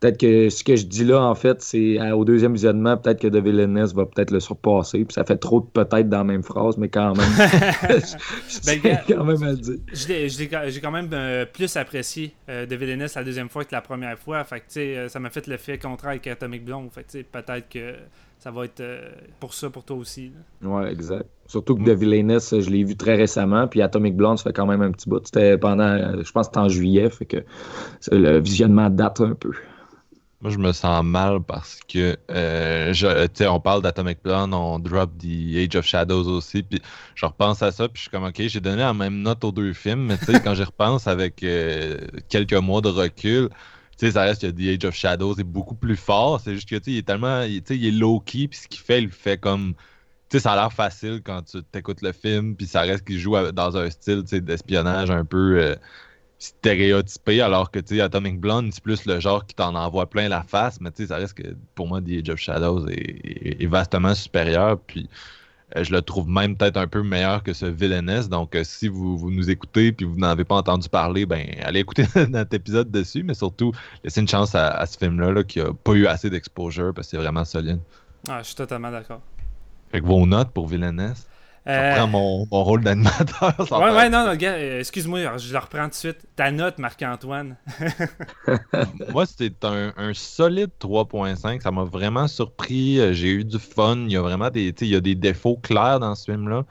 Peut-être que ce que je dis là, en fait, c'est au deuxième visionnement, peut-être que The Villainess va peut-être le surpasser. Puis ça fait trop de peut-être dans la même phrase, mais quand même. (laughs) (laughs) Ben, gars, quand même à le dire. J'ai quand même euh, plus apprécié euh, The Villainess la deuxième fois que la première fois. Fait que, tu sais, ça m'a fait l'effet contraire avec Atomic Blonde. Fait que, tu sais, peut-être que ça va être euh, pour ça pour toi aussi. là. Ouais, exact. Surtout que The Villainess, je l'ai vu très récemment, puis Atomic Blonde, ça fait quand même un petit bout. C'était pendant, euh, je pense que c'était en juillet, fait que le visionnement date un peu. Moi, je me sens mal parce que, euh, je- tu sais, on parle d'Atomic Blonde, on drop The Age of Shadows aussi, puis je repense à ça, puis je suis comme, ok, j'ai donné la même note aux deux films, mais tu sais, (laughs) quand j'y repense avec euh, quelques mois de recul, sais, ça reste que The Age of Shadows est beaucoup plus fort, c'est juste que, tu sais, il est tellement, tu sais, il est low-key, puis ce qu'il fait, il fait comme, tu sais, ça a l'air facile quand tu t'écoutes le film, puis ça reste qu'il joue dans un style, tu sais, d'espionnage un peu... euh, stéréotypé, alors que tu Atomic Blonde, c'est plus le genre qui t'en envoie plein la face, mais tu sais, ça reste que pour moi, The Age of Shadows est, vastement supérieur, puis je le trouve même peut-être un peu meilleur que ce Villainess. Donc, euh, si vous, vous nous écoutez puis vous n'avez pas entendu parler, ben allez écouter (laughs) notre épisode dessus, mais surtout, laissez une chance à, à ce film-là là, qui a pas eu assez d'exposure parce que c'est vraiment solide. Ah, je suis totalement d'accord. Fait que vos notes pour Villainess, je Euh, reprends mon, mon rôle d'animateur. Ouais, ouais, non, non, gars, euh, excuse-moi, je le reprends tout de suite. Ta note, Marc-Antoine. (laughs) Moi, c'était un, un solide 3.5. Ça m'a vraiment surpris. Euh, J'ai eu du fun. Il y a vraiment des, tu sais, il y a des défauts clairs dans ce film-là.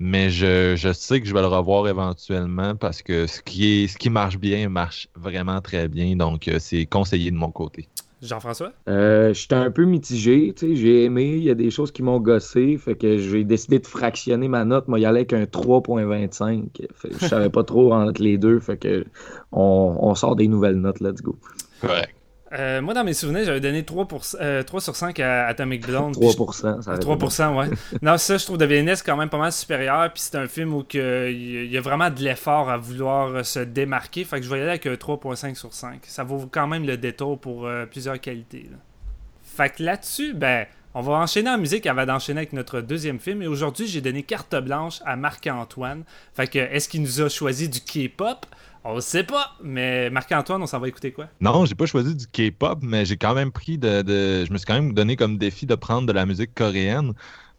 Mais je, je sais que je vais le revoir éventuellement parce que ce qui, est, ce qui marche bien marche vraiment très bien. Donc, c'est conseillé de mon côté. Jean-François? Euh, J'étais un peu mitigé, tu sais, j'ai aimé, il y a des choses qui m'ont gossé, fait que j'ai décidé de fractionner ma note, moi y aller avec un 3.25. Fait que Je savais pas trop entre les deux, fait que on, on sort des nouvelles notes, let's go. Correct. Euh, moi, dans mes souvenirs, j'avais donné 3, pour, euh, 3 sur 5 à Atomic (laughs) Blonde. puis je- 3%, ça aurait été 3%, ouais. (laughs) non, ça, je trouve de VNS quand même pas mal supérieur. Puis c'est un film où il y a vraiment de l'effort à vouloir euh, se démarquer. Fait que je vais y aller avec un 3.5 sur 5. Ça vaut quand même le détour pour euh, plusieurs qualités. là. Fait que là-dessus, ben, on va enchaîner en musique avant d'enchaîner avec notre deuxième film. Et aujourd'hui, j'ai donné carte blanche à Marc-Antoine. Fait que, est-ce qu'il nous a choisi du K-pop? On sait pas. Mais Marc-Antoine, on s'en va écouter quoi? Non, j'ai pas choisi du K-pop, mais j'ai quand même pris de, Je me suis quand même donné comme défi de prendre de la musique coréenne.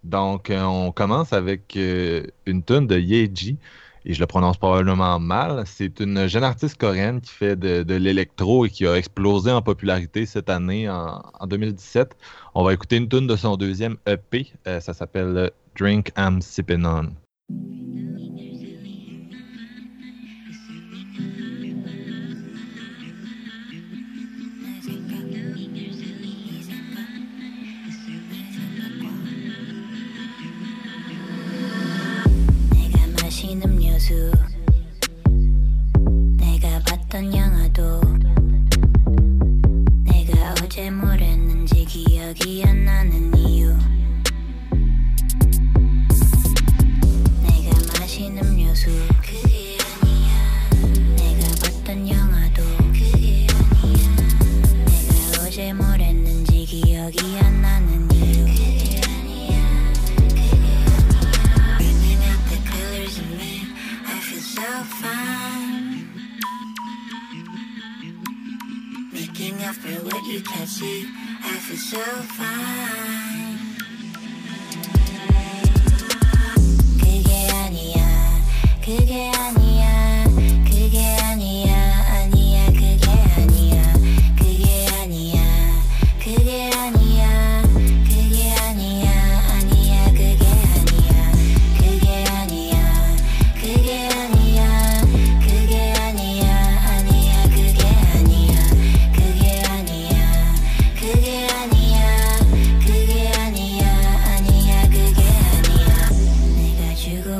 Donc, euh, on commence avec euh, une tune de Yeji. Et je le prononce probablement mal. C'est une jeune artiste coréenne qui fait de, l'électro et qui a explosé en popularité cette année, en, en 2017. On va écouter une tune de son deuxième EP. Euh, ça s'appelle Drink I'm Sippin' On. 음료수. 내가 봤던 영화도 내가 어제 뭘 했는지 기억이 안 나는 you can't see, I feel so fine. 그게 아니야, 그게 아니야,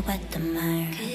wet the mark.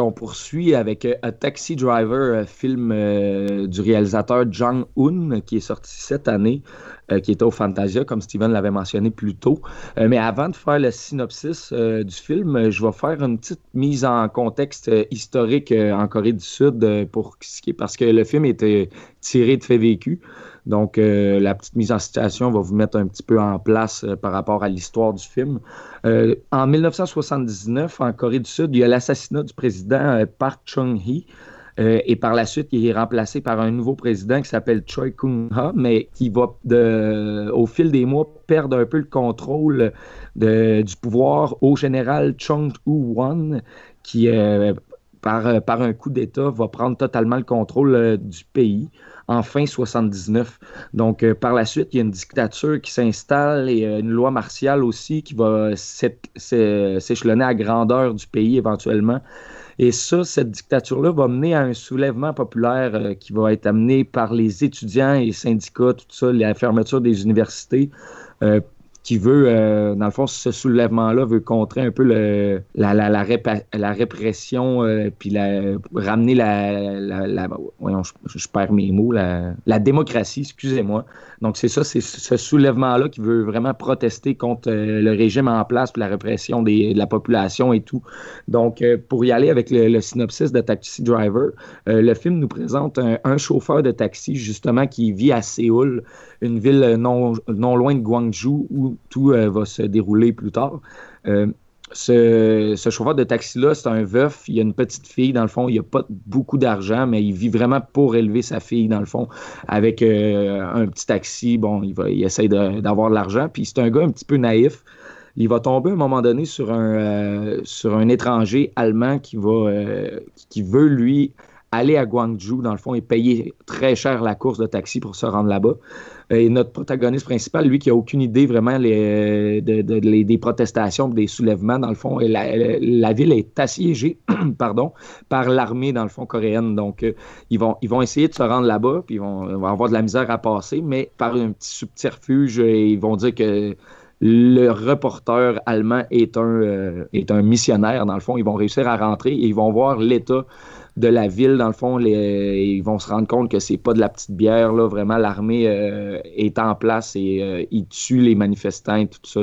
On poursuit avec euh, A Taxi Driver, euh, film euh, du réalisateur Jang Hoon, qui est sorti cette année, qui était au Fantasia, comme Steven l'avait mentionné plus tôt. Euh, mais avant de faire le synopsis euh, du film, euh, je vais faire une petite mise en contexte euh, historique euh, en Corée du Sud, euh, parce que le film était tiré de faits vécus. Donc, euh, la petite mise en situation va vous mettre un petit peu en place euh, par rapport à l'histoire du film. Euh, en 1979, en Corée du Sud, il y a l'assassinat du président euh, Park Chung-hee. Euh, et par la suite, il est remplacé par un nouveau président qui s'appelle Choi Kung-ha, mais qui va, au fil des mois, perdre un peu le contrôle du pouvoir au général Chung Woo-won, qui, euh, par, un coup d'État, va prendre totalement le contrôle euh, du pays en fin 79. Donc, par la suite, il y a une dictature qui s'installe et une loi martiale aussi qui va s'é- s'é- s'échelonner à grandeur du pays éventuellement. Et ça, cette dictature-là va mener à un soulèvement populaire euh, qui va être amené par les étudiants et syndicats, tout ça, la fermeture des universités, euh, qui veut, euh, dans le fond, ce soulèvement-là veut contrer un peu la, la, la, la répression, euh, puis la, ramener la, la, je, perds mes mots, la, démocratie, excusez-moi. Donc c'est ça, c'est ce soulèvement-là qui veut vraiment protester contre euh, le régime en place, puis la répression des, de la population et tout. Donc pour y aller avec le, synopsis de Taxi Driver, le film nous présente un chauffeur de taxi justement qui vit à Séoul, une ville non, non loin de Gwangju où tout euh, va se dérouler plus tard. Euh, ce, ce chauffeur de taxi-là, c'est un veuf. Il a une petite fille, dans le fond. Il n'a pas beaucoup d'argent, mais il vit vraiment pour élever sa fille, dans le fond, avec euh, un petit taxi. Bon, il, va, il essaie d'avoir de l'argent. Puis c'est un gars un petit peu naïf. Il va tomber à un moment donné sur un, euh, sur un étranger allemand qui, va, euh, qui veut, lui, aller à Guangzhou, dans le fond, et payer très cher la course de taxi pour se rendre là-bas. Et notre protagoniste principal, lui, qui a aucune idée vraiment les- des protestations, des soulèvements, dans le fond, et la, ville est assiégée, (clears throat) pardon, par l'armée, dans le fond, coréenne. Donc, euh, ils, vont, ils vont essayer de se rendre là-bas, puis ils vont, avoir de la misère à passer, mais par un petit subterfuge, euh, ils vont dire que le reporter allemand est un, euh, est un missionnaire, dans le fond. Ils vont réussir à rentrer et ils vont voir l'état de la ville, dans le fond, ils vont se rendre compte que c'est pas de la petite bière, là, vraiment, l'armée euh, est en place et euh, ils tuent les manifestants et tout ça.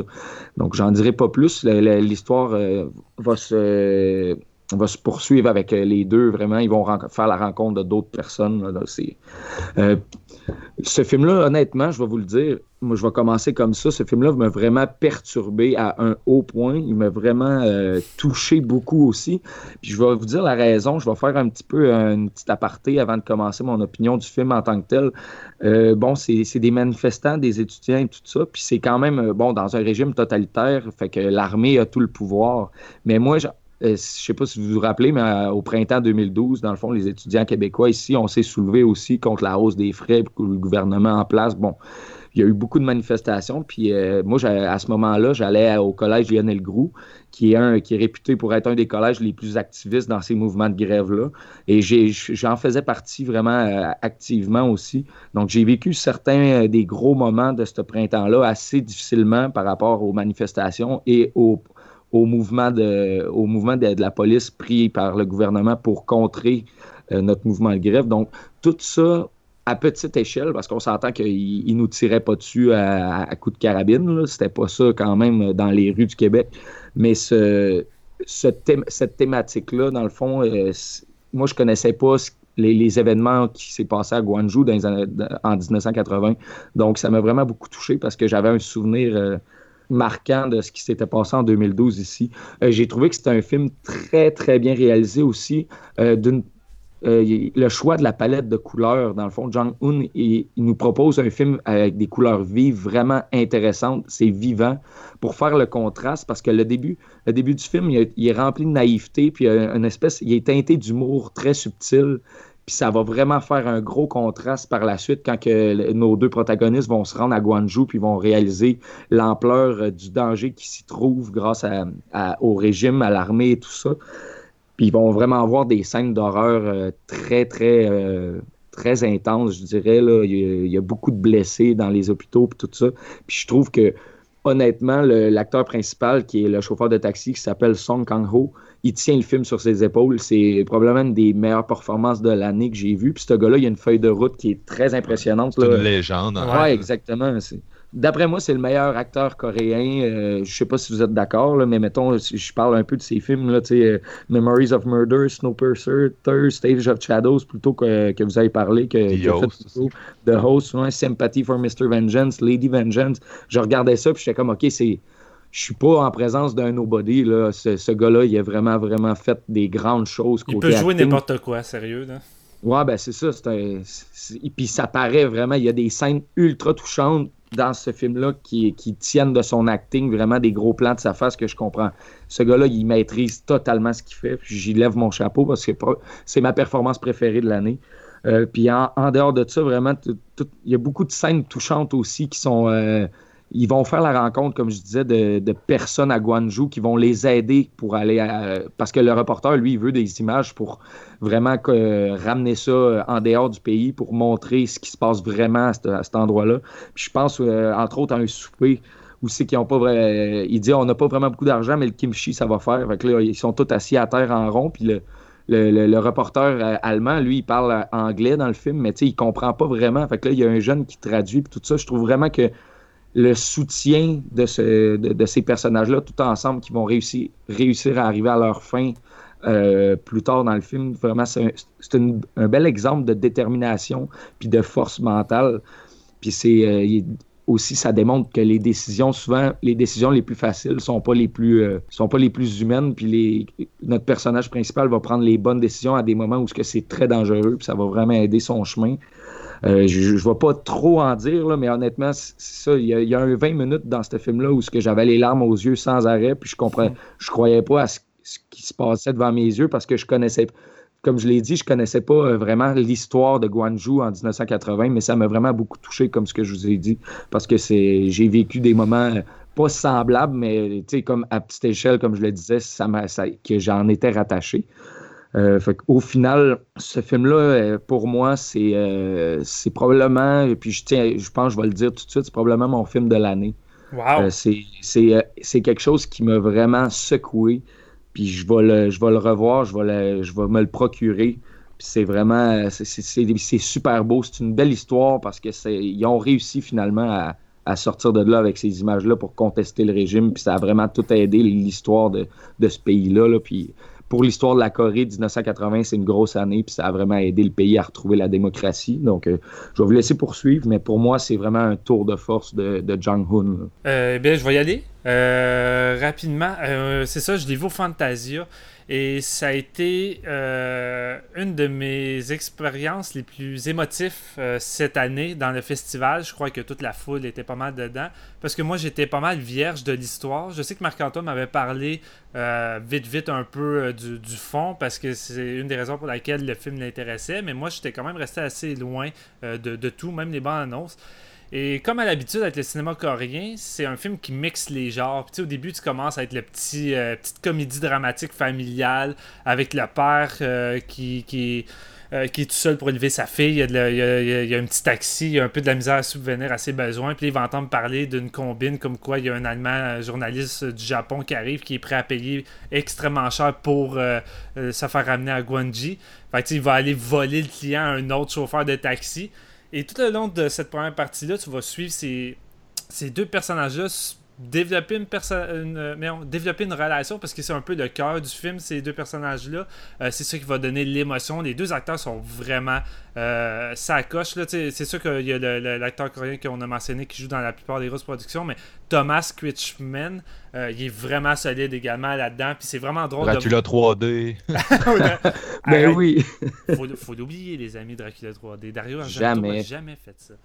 Donc, j'en dirai pas plus. L'histoire euh, va se va se poursuivre avec euh, les deux, vraiment. Ils vont faire la rencontre de d'autres personnes. là. Euh, ce film-là, honnêtement, je vais vous le dire, moi, je vais commencer comme ça. Ce film-là m'a vraiment perturbé à un haut point. Il m'a vraiment euh, touché beaucoup aussi. Puis je vais vous dire la raison. Je vais faire un petit peu une petite aparté avant de commencer mon opinion du film en tant que tel. Euh, bon, c'est des manifestants, des étudiants et tout ça. Puis c'est quand même, euh, bon, dans un régime totalitaire, fait que l'armée a tout le pouvoir. Mais moi, je ne sais pas si vous vous rappelez, mais euh, au printemps 2012, dans le fond, les étudiants québécois ici, on s'est soulevé aussi contre la hausse des frais pour le gouvernement en place. Bon, il y a eu beaucoup de manifestations. Puis euh, moi, à ce moment-là, j'allais au collège Lionel Groux, qui est, un, qui est réputé pour être un des collèges les plus activistes dans ces mouvements de grève-là. Et j'en faisais partie vraiment euh, activement aussi. Donc, j'ai vécu certains euh, des gros moments de ce printemps-là assez difficilement par rapport aux manifestations et au, au mouvement, de, au mouvement de, de la police pris par le gouvernement pour contrer euh, notre mouvement de grève. Donc, tout ça à petite échelle, parce qu'on s'entend qu'ils ne nous tiraient pas dessus à, à coups de carabine. C'était pas ça quand même dans les rues du Québec. Mais ce, ce thème- cette thématique-là, dans le fond, euh, moi, je connaissais pas les, les événements qui s'est passé à Guangzhou dans en 1980. Donc, ça m'a vraiment beaucoup touché parce que j'avais un souvenir euh, marquant de ce qui s'était passé en 2012 ici. Euh, J'ai trouvé que c'était un film très, très bien réalisé aussi, euh, euh, le choix de la palette de couleurs, dans le fond, Jong-un, il, il nous propose un film avec des couleurs vives, vraiment intéressantes, c'est vivant, pour faire le contraste, parce que le début, le début du film, il, est- rempli de naïveté, puis une espèce, il est teinté d'humour très subtil, puis ça va vraiment faire un gros contraste par la suite quand que nos deux protagonistes vont se rendre à Guangzhou, puis vont réaliser l'ampleur euh, du danger qui s'y trouve grâce au régime, à l'armée et tout ça. Puis ils vont vraiment avoir des scènes d'horreur euh, très, très, euh, très intenses, je dirais. Là. Il, y a, beaucoup de blessés dans les hôpitaux puis tout ça. Puis je trouve que, honnêtement, l'acteur principal, qui est le chauffeur de taxi, qui s'appelle Song Kang-ho, il tient le film sur ses épaules. C'est probablement une des meilleures performances de l'année que j'ai vues. Puis ce gars-là, il a une feuille de route qui est très impressionnante. C'est une légende. hein. Ouais, exactement. C'est- D'après moi, c'est le meilleur acteur coréen. Euh, je sais pas si vous êtes d'accord, mais mettons, si je parle un peu de ces films, là, tu sais, euh, Memories of Murder, Snowpiercer, Thirst, Stage of Shadows, plutôt que, que vous avez parlé, que The fait Host plutôt The Host, ouais, Sympathy for Mr. Vengeance, Lady Vengeance. Je regardais ça, puis j'étais comme, OK, c'est. Je suis pas en présence d'un nobody. Là. Ce, ce gars-là, il a vraiment, vraiment fait des grandes choses. Il côté peut jouer n'importe quoi, sérieux. Là. Ouais, ben c'est ça. c'est un- puis ça paraît vraiment, il y a des scènes ultra touchantes dans ce film-là qui, qui tiennent de son acting, vraiment des gros plans de sa face que je comprends. Ce gars-là, il maîtrise totalement ce qu'il fait. J'y lève mon chapeau parce que c'est ma performance préférée de l'année. Euh, puis en, dehors de ça, vraiment, il y a beaucoup de scènes touchantes aussi qui sont. euh, ils vont faire la rencontre, comme je disais, de, personnes à Guangzhou qui vont les aider pour aller à. Parce que le reporter, lui, il veut des images pour vraiment euh, ramener ça euh, en dehors du pays pour montrer ce qui se passe vraiment à, cet- endroit-là. Puis je pense, euh, entre autres, à un souper où c'est qu'ils ont pas vrai. Il dit on n'a pas vraiment beaucoup d'argent, mais le kimchi, ça va faire. Fait que là, ils sont tous assis à terre en rond, puis le. Le, le- reporter euh, allemand, lui, il parle euh, anglais dans le film, mais tu sais, il comprend pas vraiment. Fait que là, il y a un jeune qui traduit, puis tout ça. Je trouve vraiment que le soutien de, ce, de, de ces personnages-là, tout ensemble, qui vont réussir, à arriver à leur fin euh, plus tard dans le film, vraiment, c'est un, bel exemple de détermination puis de force mentale. Puis c'est euh, aussi, ça démontre que les décisions, souvent, les décisions les plus faciles sont pas les plus, euh, sont pas les plus humaines. Puis les, notre personnage principal va prendre les bonnes décisions à des moments où c'est très dangereux, puis ça va vraiment aider son chemin. Euh, je ne vais pas trop en dire, là, mais honnêtement, ça. Il y, a, il y a un 20 minutes dans ce film-là où j'avais les larmes aux yeux sans arrêt, puis je comprends, je croyais pas à ce, qui se passait devant mes yeux parce que je connaissais, comme je l'ai dit, je connaissais pas euh, vraiment l'histoire de Guangzhou en 1980, mais ça m'a vraiment beaucoup touché, comme ce que je vous ai dit, parce que j'ai vécu des moments euh, pas semblables, mais comme à petite échelle, comme je le disais, ça ça- que j'en étais rattaché. Euh, fait au final, ce film-là, euh, pour moi, c'est euh, c'est probablement, et puis je tiens, je pense, que je vais le dire tout de suite, c'est probablement mon film de l'année. Wow. C'est quelque chose qui m'a vraiment secoué. Puis je vais le, je vais le revoir, je vais, le- je vais me le procurer. Puis c'est vraiment, c'est- super beau. C'est une belle histoire parce que ils ont réussi finalement à, à sortir de là avec ces images-là pour contester le régime. Puis ça a vraiment tout aidé l'histoire de, de ce pays-là. là. Puis pour l'histoire de la Corée, 1980, c'est une grosse année, puis ça a vraiment aidé le pays à retrouver la démocratie. Donc, euh, je vais vous laisser poursuivre, mais pour moi, c'est vraiment un tour de force de, de Jang-hoon. Euh, eh bien, je vais y aller. Euh, rapidement, euh, c'est ça, je l'ai vu au Fantasia. Et ça a été euh, une de mes expériences les plus émotives cette année dans le festival. Je crois que toute la foule était pas mal dedans. Parce que moi, j'étais pas mal vierge de l'histoire. Je sais que Marc-Antoine m'avait parlé vite, vite un peu du, fond. Parce que c'est une des raisons pour laquelle le film l'intéressait. Mais moi, j'étais quand même resté assez loin de, de tout, même les bandes annonces. Et comme à l'habitude avec le cinéma coréen, c'est un film qui mixe les genres. Au début, tu commences avec le petit euh, petite comédie dramatique familiale avec le père euh, qui, euh, qui est tout seul pour élever sa fille. Il y, a de il y a- il y a- un petit taxi, il y a un peu de la misère à subvenir à ses besoins. Puis il va entendre parler d'une combine comme quoi il y a un Allemand journaliste du Japon qui arrive qui est prêt à payer extrêmement cher pour se faire ramener à Guangxi. Fait il va aller voler le client à un autre chauffeur de taxi. Et tout le long de cette première partie-là, tu vas suivre ces, ces deux personnages-là développer une, euh, merde, développer une relation parce que c'est un peu le cœur du film, ces deux personnages-là. Euh, c'est ça qui va donner l'émotion. Les deux acteurs sont vraiment euh, c'est sûr qu'il y a l'acteur coréen qu'on a mentionné qui joue dans la plupart des grosses productions, mais Thomas Critchman, euh, il est vraiment solide également là-dedans. Puis c'est vraiment drôle Dracula 3D. (laughs) Ben Arrête. oui. Faut, faut l'oublier, les amis Dracula 3D. Dario Argento Jamais. n'a jamais fait ça.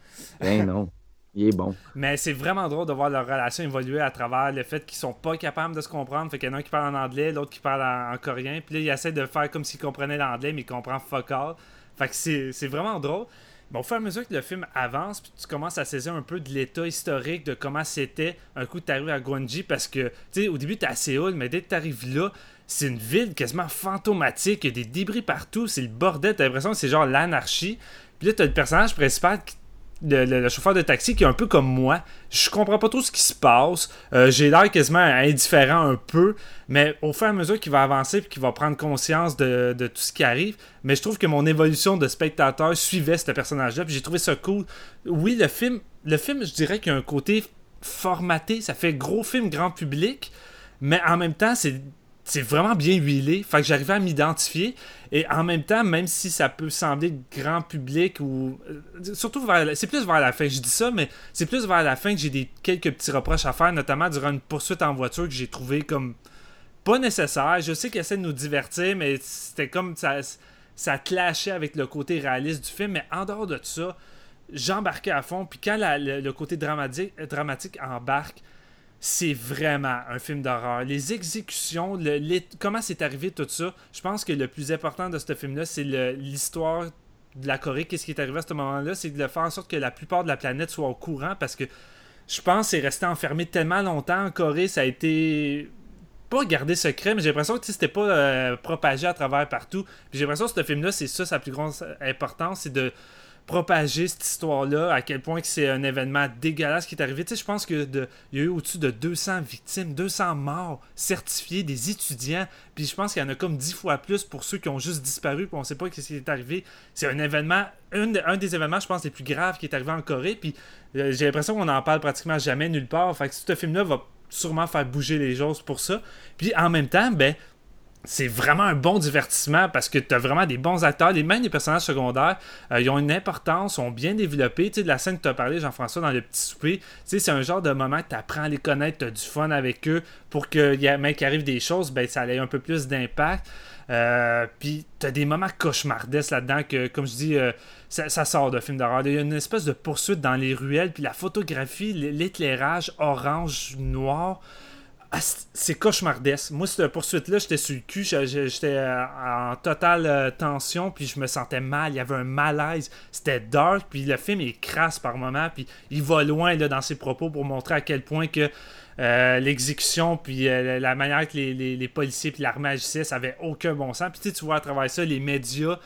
Ben non. Il est bon. Mais c'est vraiment drôle de voir leur relation évoluer à travers le fait qu'ils sont pas capables de se comprendre. Fait qu'il y en a un qui parle en anglais, l'autre qui parle en, en coréen. Puis là, il essaie de faire comme s'il comprenait l'anglais, mais il comprend fuck all. Fait que c'est vraiment drôle. Mais au fur et à mesure que le film avance, puis tu commences à saisir un peu de l'état historique de comment c'était un coup de t'arrives à Guangxi. Parce que, tu sais, au début, t'es à Séoul, mais dès que t'arrives là, c'est une ville quasiment fantomatique. Il y a des débris partout. C'est le bordel. T'as l'impression que c'est genre l'anarchie. Puis là, t'as le personnage principal qui le, chauffeur de taxi qui est un peu comme moi. Je comprends pas trop ce qui se passe. Euh, J'ai l'air quasiment indifférent un peu. Mais au fur et à mesure qu'il va avancer et qu'il va prendre conscience de, de tout ce qui arrive, mais je trouve que mon évolution de spectateur suivait ce personnage-là. J'ai trouvé ça cool. Oui, le film, le film, je dirais qu'il y a un côté formaté. Ça fait gros film grand public. Mais en même temps, c'est c'est vraiment bien huilé. Fait que j'arrivais à m'identifier. Et en même temps, même si ça peut sembler grand public ou. euh, Surtout vers. la- C'est plus vers la fin. Je dis ça, mais c'est plus vers la fin que j'ai des quelques petits reproches à faire, notamment durant une poursuite en voiture que j'ai trouvé comme pas nécessaire. Je sais qu'il essaie de nous divertir, mais c'était comme ça, ça clashait avec le côté réaliste du film. Mais en dehors de ça, j'embarquais à fond. Puis quand le côté dramatique, dramatique embarque, c'est vraiment un film d'horreur. Les exécutions, comment c'est arrivé tout ça, je pense que le plus important de ce film-là, c'est l'histoire de la Corée. Qu'est-ce qui est arrivé à ce moment-là, c'est de faire en sorte que la plupart de la planète soit au courant parce que je pense que c'est resté enfermé tellement longtemps en Corée, ça a été pas gardé secret, mais j'ai l'impression que c'était pas euh, propagé à travers partout. J'ai l'impression que ce film-là, c'est ça sa plus grande importance, c'est de propager cette histoire-là, à quel point que c'est un événement dégueulasse qui est arrivé. Je pense que de- il y a eu au-dessus de 200 victimes, 200 morts certifiés, des étudiants. Puis je pense qu'il y en a comme 10 fois plus pour ceux qui ont juste disparu, puis on sait pas ce qui est arrivé. C'est un événement, un, de- un des événements, je pense, les plus graves qui est arrivé en Corée. Puis euh, j'ai l'impression qu'on en parle pratiquement jamais nulle part. Fait que ce film-là va sûrement faire bouger les choses pour ça. Puis en même temps, ben, c'est vraiment un bon divertissement parce que tu as vraiment des bons acteurs. Les, même les personnages secondaires, euh, ils ont une importance, sont bien développés. Tu sais, de la scène que tu as parlé, Jean-François, dans le petit souper, tu sais, c'est un genre de moment que tu apprends à les connaître, tu as du fun avec eux pour que même qu'il arrive des choses, ben, ça ait un peu plus d'impact. Euh, Puis tu as des moments cauchemardesques là-dedans que, comme je dis, euh, ça, sort de film d'horreur. Il y a une espèce de poursuite dans les ruelles, puis la photographie, l'éclairage orange, noir. Ah, c'est cauchemardesque. Moi, cette poursuite-là, j'étais sur le cul, j'étais euh, en totale euh, tension, puis je me sentais mal. Il y avait un malaise. C'était dark, puis le film est crasse par moments, puis il va loin là, dans ses propos pour montrer à quel point que euh, l'exécution, puis la manière que les, policiers puis l'armée agissaient, ça avait aucun bon sens. Puis tu vois à travers ça les médias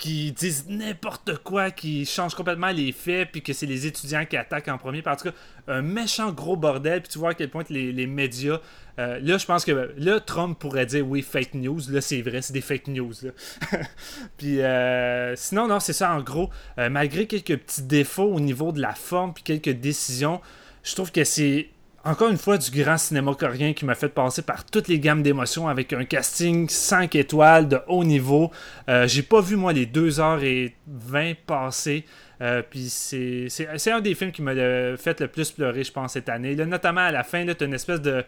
qui disent n'importe quoi, qui changent complètement les faits, puis que c'est les étudiants qui attaquent en premier. En tout cas, un méchant gros bordel, puis tu vois à quel point les, médias. euh, là, je pense que là, Trump pourrait dire oui, fake news. Là, c'est vrai, c'est des fake news. (laughs) Puis euh, sinon, non, c'est ça en gros. Euh, malgré quelques petits défauts au niveau de la forme, puis quelques décisions, je trouve que c'est encore une fois du grand cinéma coréen qui m'a fait passer par toutes les gammes d'émotions avec un casting 5 étoiles de haut niveau. Euh, J'ai pas vu moi les 2h20 passer. Euh, puis c'est un des films qui m'a fait le plus pleurer, je pense, cette année. Là, notamment à la fin, tu as une espèce de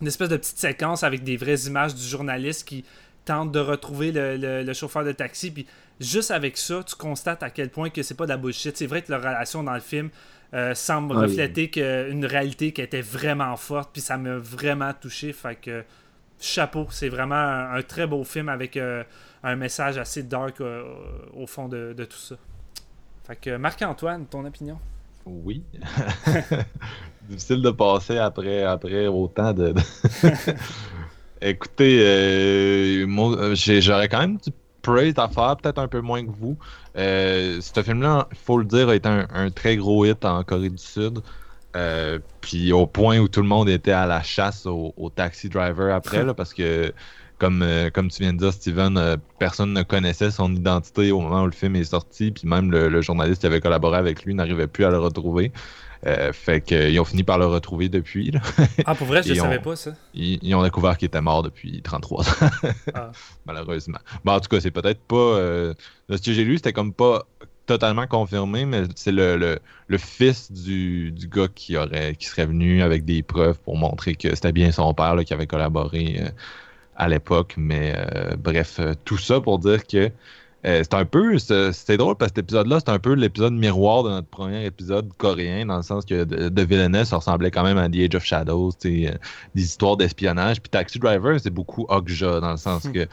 une espèce de petite séquence avec des vraies images du journaliste qui tente de retrouver le, le- le chauffeur de taxi. Puis juste avec ça, tu constates à quel point que c'est pas de la bullshit. C'est vrai que leur relation dans le film euh, semble Ouais. refléter que, une réalité qui était vraiment forte. Puis ça m'a vraiment touché. Fait que chapeau, c'est vraiment un, un très beau film avec euh, un message assez dark euh, au fond de, de tout ça. Fait que Marc-Antoine, ton opinion? Oui. (laughs) Difficile de passer après, après autant de. (laughs) Écoutez, j'aurais quand même du praise à faire, peut-être un peu moins que vous. Euh, ce film-là, il faut le dire, a été un, très gros hit en Corée du Sud. Euh, puis au point où tout le monde était à la chasse au, taxi driver après, là, parce que comme, euh, comme tu viens de dire, Steven, euh, personne ne connaissait son identité au moment où le film est sorti, puis même le journaliste qui avait collaboré avec lui n'arrivait plus à le retrouver. Euh, fait qu'ils ont fini par le retrouver depuis. là. (laughs) Ah, pour vrai, je ne savais pas ça. Ils, ils ont découvert qu'il était mort depuis 33 ans, (laughs) Ah. malheureusement. Bon, en tout cas, c'est peut-être pas. euh, ce que j'ai lu, c'était comme pas totalement confirmé, mais c'est le, le, le fils du, du gars qui aurait qui serait venu avec des preuves pour montrer que c'était bien son père là, qui avait collaboré euh, à l'époque. Mais bref, tout ça pour dire que euh, c'est un peu. c'est drôle parce que cet épisode-là, c'est un peu l'épisode miroir de notre premier épisode coréen, dans le sens que de, de Villainess, ça ressemblait quand même à The Age of Shadows, euh, des histoires d'espionnage. Puis Taxi Driver, c'est beaucoup Okja, dans le sens que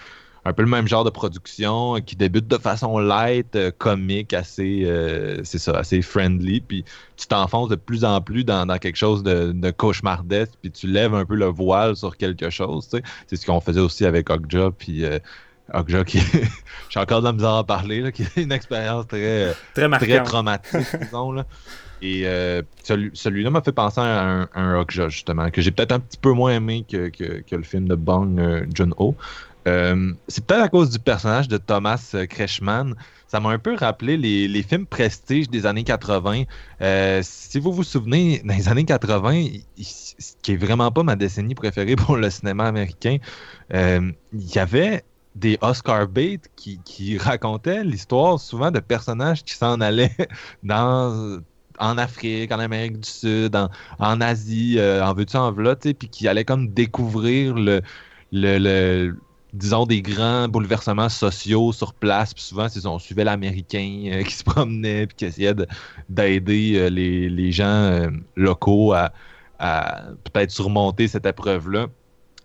un peu le même genre de production euh, qui débute de façon light, euh, comique, assez, c'est ça, assez friendly. Puis tu t'enfonces de plus en plus dans, dans quelque chose de, de cauchemardesque, puis tu lèves un peu le voile sur quelque chose. C'est ce qu'on faisait aussi avec Okja, puis Okja qui, (laughs) j'ai encore de la misère à en parler, là, qui est une expérience très, euh, Très très traumatique, (laughs) disons. Là. Et euh, celui- celui-là m'a fait penser à un, à un Okja, justement, que j'ai peut-être un petit peu moins aimé que, que, que le film de Bong euh, Joon-ho. Euh, c'est peut-être à cause du personnage de Thomas Kretschmann. Ça m'a un peu rappelé les, les films prestige des années 80. Euh, si vous vous souvenez, dans les années 80, il- il- ce qui est vraiment pas ma décennie préférée pour le cinéma américain, euh, il y avait des Oscar bait qui, qui racontaient l'histoire souvent de personnages qui s'en allaient (laughs) dans en Afrique, en Amérique du Sud, en, Asie, euh, en veux-tu en sais, puis qui allaient comme découvrir le, le, disons, des grands bouleversements sociaux sur place. Puis souvent, c'est on suivait l'Américain euh, (laughs) qui se promenait puis qui essayait de- d'aider euh, les, les gens locaux à peut-être surmonter cette épreuve-là.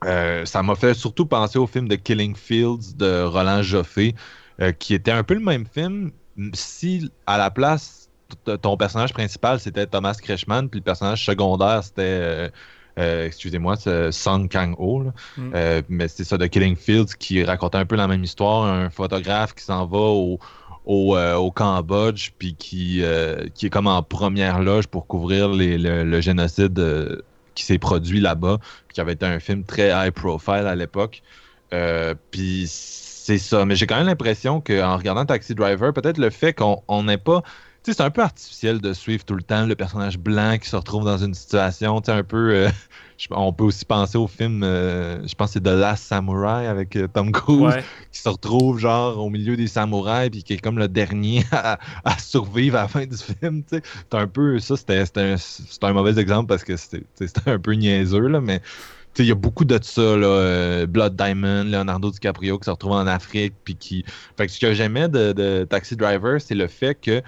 Euh, ça m'a fait surtout penser au film de Killing Fields de Roland Joffé, euh, qui était un peu le même film, si à la place, ton personnage principal c'était Thomas Kretschmann, puis le personnage secondaire c'était, euh, excusez-moi, c'est Song Kang-ho. Mm. Mais c'est ça de Killing Fields qui racontait un peu la même histoire, un photographe qui s'en va au, au, euh, au Cambodge, puis qui, euh, qui est comme en première loge pour couvrir les- le, le génocide euh, qui s'est produit là-bas, qui avait été un film très high profile à l'époque. Euh, puis c'est ça. Mais j'ai quand même l'impression qu'en regardant Taxi Driver, peut-être le fait qu'on on n'ait pas. Tu sais, c'est un peu artificiel de suivre tout le temps le personnage blanc qui se retrouve dans une situation, tu un peu. euh, je- on peut aussi penser au film, euh, je pense que c'est The Last Samurai avec euh, Tom Cruise Ouais. qui se retrouve genre au milieu des samouraïs puis qui est comme le dernier (laughs) à, à survivre à la fin du film. C'est un peu ça, c'était un, un mauvais exemple parce que c'était un peu niaiseux, là, mais il y a beaucoup de ça, là, euh, Blood Diamond, Leonardo DiCaprio qui se retrouve en Afrique puis qui. Fait que ce que j'aimais de, de Taxi Driver, c'est le fait que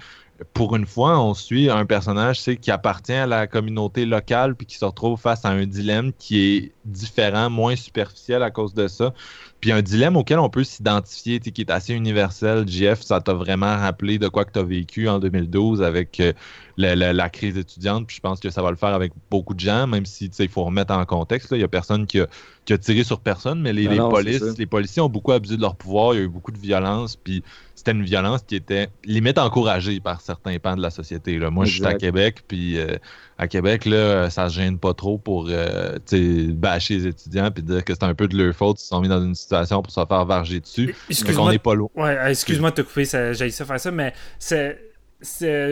pour une fois, on suit un personnage qui appartient à la communauté locale puis qui se retrouve face à un dilemme qui est différent, moins superficiel à cause de ça. Puis un dilemme auquel on peut s'identifier, qui est assez universel. JF, ça t'a vraiment rappelé de quoi que tu as vécu en 2012 avec euh, la, la- la crise étudiante. Puis je pense que ça va le faire avec beaucoup de gens, même si tu sais, il faut remettre en contexte. là. Il y a personne qui a, qui a tiré sur personne, mais les, non, polices, les policiers ont beaucoup abusé de leur pouvoir. Il y a eu beaucoup de violence. Puis c'était une violence qui était limite encouragée par certains pans de la société. Là. Moi, je suis à. Québec, puis euh, à Québec, là, ça se gêne pas trop pour euh, tu sais, bâcher les étudiants puis dire que c'est un peu de leur faute s'ils sont mis dans une situation pour se faire varger dessus. Mais qu'on Excuse-moi n'est pas loin. Ouais, excuse-moi de te couper, j'ai ça faire ça, mais c'est.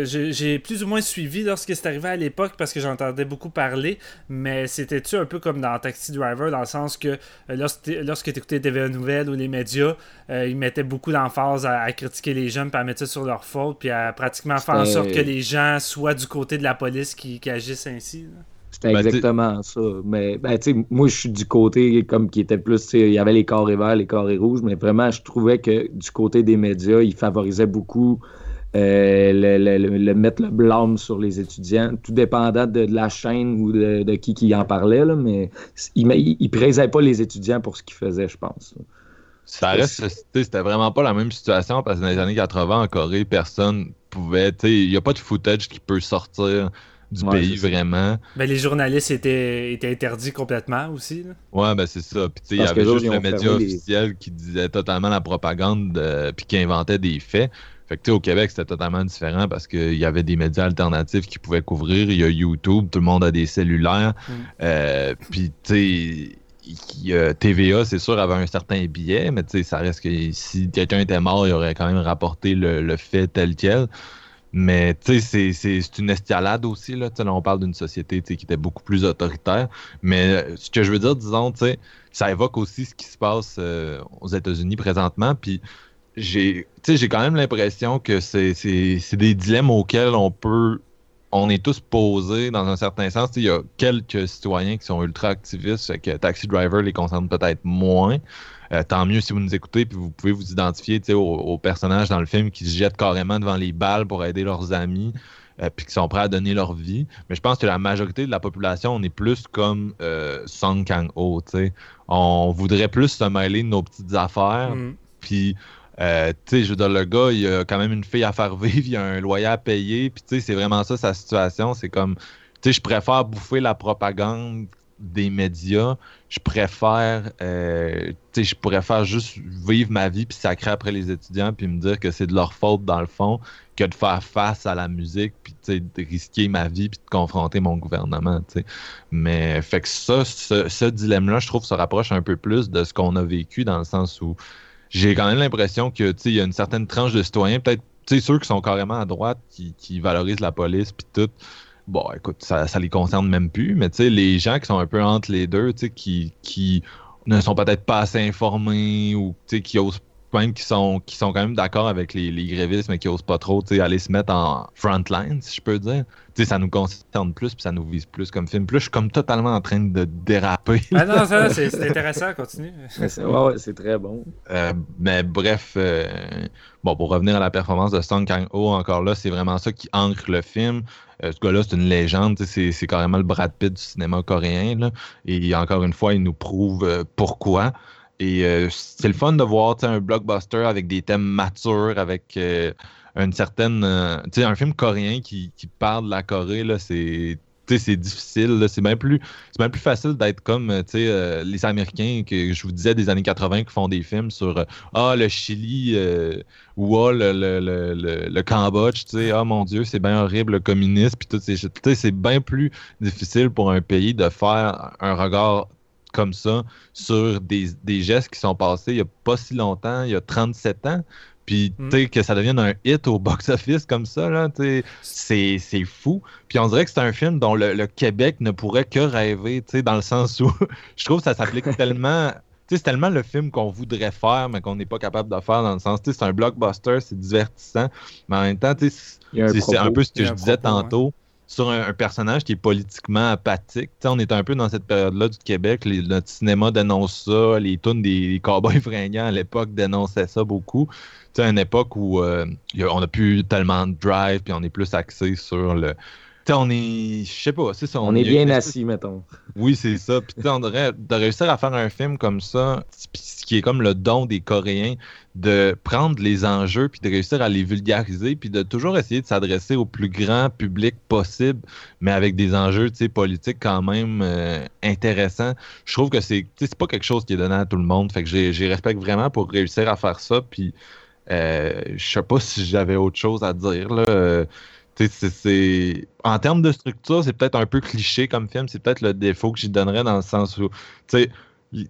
J'ai plus ou moins suivi lorsque c'est arrivé à l'époque parce que j'entendais beaucoup parler, mais c'était-tu un peu comme dans Taxi Driver, dans le sens que euh, lorsque tu écoutais TVA Nouvelles ou les médias, euh, ils mettaient beaucoup d'emphase à, à critiquer les jeunes, puis à mettre ça sur leur faute, puis à pratiquement faire en sorte que les gens soient du côté de la police qui, qui agissent ainsi. là. C'était Ben, exactement ça. Mais ben, tu sais, moi, je suis du côté comme qui était plus. Il y avait les carrés verts, les carrés rouges, mais vraiment, je trouvais que du côté des médias, ils favorisaient beaucoup euh, le, le- le- le mettre le blâme sur les étudiants, tout dépendant de, de la chaîne ou de, de qui qui en parlait. Là, mais ils ne praisaient pas les étudiants pour ce qu'ils faisaient, je pense. Ça reste, c'était vraiment pas la même situation parce que dans les années 80 en Corée, personne, pouvait. tu sais, Il n'y a pas de footage qui peut sortir du Ouais, pays vraiment. Ben, les journalistes étaient, étaient interdits complètement aussi. là. Ouais, ben c'est ça. Puis il y avait juste le média les- officiel qui disait totalement la propagande, euh, puis qui inventait des faits. Fait que tu sais, au Québec, c'était totalement différent parce qu'il y avait des médias alternatifs qui pouvaient couvrir. Il y a YouTube, tout le monde a des cellulaires. Mm. Euh, puis tu sais, TVA, c'est sûr, avait un certain billet, mais tu sais, ça reste que si quelqu'un était mort, il aurait quand même rapporté le, le fait tel quel. Mais tu sais, c'est- c'est c'est une escalade aussi. Là, on parle d'une société qui était beaucoup plus autoritaire. Mais euh, ce que je veux dire, disons, ça évoque aussi ce qui se passe euh, aux États-Unis présentement. Puis j'ai quand même l'impression que c'est c'est- c'est des dilemmes auxquels on peut. On est tous posés dans un certain sens. Il y a quelques citoyens qui sont ultra activistes, fait que Taxi Driver les concerne peut-être moins. Euh, tant mieux si vous nous écoutez, puis vous pouvez vous identifier aux, aux personnages dans le film qui se jettent carrément devant les balles pour aider leurs amis, euh, puis qui sont prêts à donner leur vie. Mais je pense que la majorité de la population, on est plus comme euh, Song Kang-ho. On voudrait plus se mêler de nos petites affaires, Mm. puis, euh, tu sais, je veux dire, le gars, il a quand même une fille à faire vivre, (laughs) il a un loyer à payer, puis, tu sais, c'est vraiment ça sa situation. C'est comme, tu sais, je préfère bouffer la propagande des médias. Je préfère, euh, tu sais, je faire juste vivre ma vie puis sacrer après les étudiants puis me dire que c'est de leur faute dans le fond que de faire face à la musique puis tu sais, de risquer ma vie puis de confronter mon gouvernement, tu sais. Mais fait que ça, ce dilemme-là, je trouve, se rapproche un peu plus de ce qu'on a vécu dans le sens où j'ai quand même l'impression que il y a une certaine tranche de citoyens, peut-être ceux qui sont carrément à droite, qui, valorisent la police puis tout. Bon, écoute, ça, ça les concerne même plus, mais les gens qui sont un peu entre les deux, qui, qui ne sont peut-être pas assez informés ou qui osent même qui sont, qui sont quand même d'accord avec les, les grévistes, mais qui osent pas trop tu sais, aller se mettre en front line, si je peux dire. Tu sais, ça nous concerne plus, puis ça nous vise plus comme film. Puis là, je suis comme totalement en train de déraper. Ah non, ça, (laughs) c'est intéressant, continue. C'est- ouais, ouais, c'est très bon. Euh, mais bref, euh, bon, pour revenir à la performance de Song Kang-ho, encore là, c'est vraiment ça qui ancre le film. Euh, ce gars-là, c'est une légende, tu sais, c'est c'est carrément le Brad Pitt du cinéma coréen. Là. Et encore une fois, il nous prouve euh, pourquoi. Et euh, c'est le fun de voir un blockbuster avec des thèmes matures, avec euh, une certaine. euh, tu sais, un film coréen qui, qui parle de la Corée, là, c'est. c'est difficile, c'est bien plus bien plus facile d'être comme les Américains que je vous disais des années 80 qui font des films sur ah le Chili ou ah le, le, le, le- Cambodge, ah mon Dieu, c'est bien horrible le communisme puis tout c'est bien plus difficile pour un pays de faire un regard comme ça sur des, des gestes qui sont passés il y a pas si longtemps, il y a 37 ans. Puis, Mm. tu sais, que ça devienne un hit au box-office comme ça, là, tu sais, c'est c'est fou. Puis on dirait que c'est un film dont le, le Québec ne pourrait que rêver, tu sais, dans le sens où (laughs) je trouve que ça s'applique (laughs) tellement. Tu sais, c'est tellement le film qu'on voudrait faire, mais qu'on n'est pas capable de faire dans le sens, tu sais, c'est un blockbuster, c'est divertissant, mais en même temps, tu sais, un c'est un peu ce que je disais propos, tantôt sur un, un personnage qui est politiquement apathique. On est un peu dans cette période-là du Québec. les- notre cinéma dénonce ça. Les tunes des, cowboys (laughs) fringants à l'époque dénonçaient ça beaucoup. À une époque où euh, a- on a plus tellement de drive, puis on est plus axé sur le. Tu sais, on est. Je sais pas, c'est ça. On est y a bien espèce- assis, mettons. oui, c'est ça. Puis, on devrait de réussir à faire un film comme ça, ce qui est comme le don des Coréens, de prendre les enjeux, puis de réussir à les vulgariser, puis de toujours essayer de s'adresser au plus grand public possible, mais avec des enjeux, politiques quand même euh, intéressants. Je trouve que c'est, pas quelque chose qui est donné à tout le monde. Fait que j'ai j'ai respect vraiment pour réussir à faire ça, puis euh, je sais pas si j'avais autre chose à dire, là. Euh, En termes de structure, c'est peut-être un peu cliché comme film. C'est peut-être le défaut que j'y donnerais dans le sens où,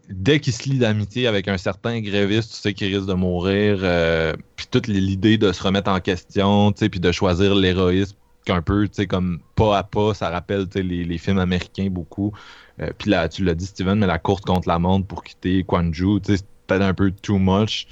dès qu'il se lie d'amitié avec un certain gréviste, tu sais qu'il risque de mourir. euh, puis toute l'idée de se remettre en question, tu sais, puis de choisir l'héroïsme qu'un peu, tu sais, comme pas à pas, ça rappelle, les, les films américains beaucoup. Euh, puis là, tu l'as dit, Steven, mais la course contre la montre pour quitter Kwanju, tu sais, c'est peut-être un peu too much.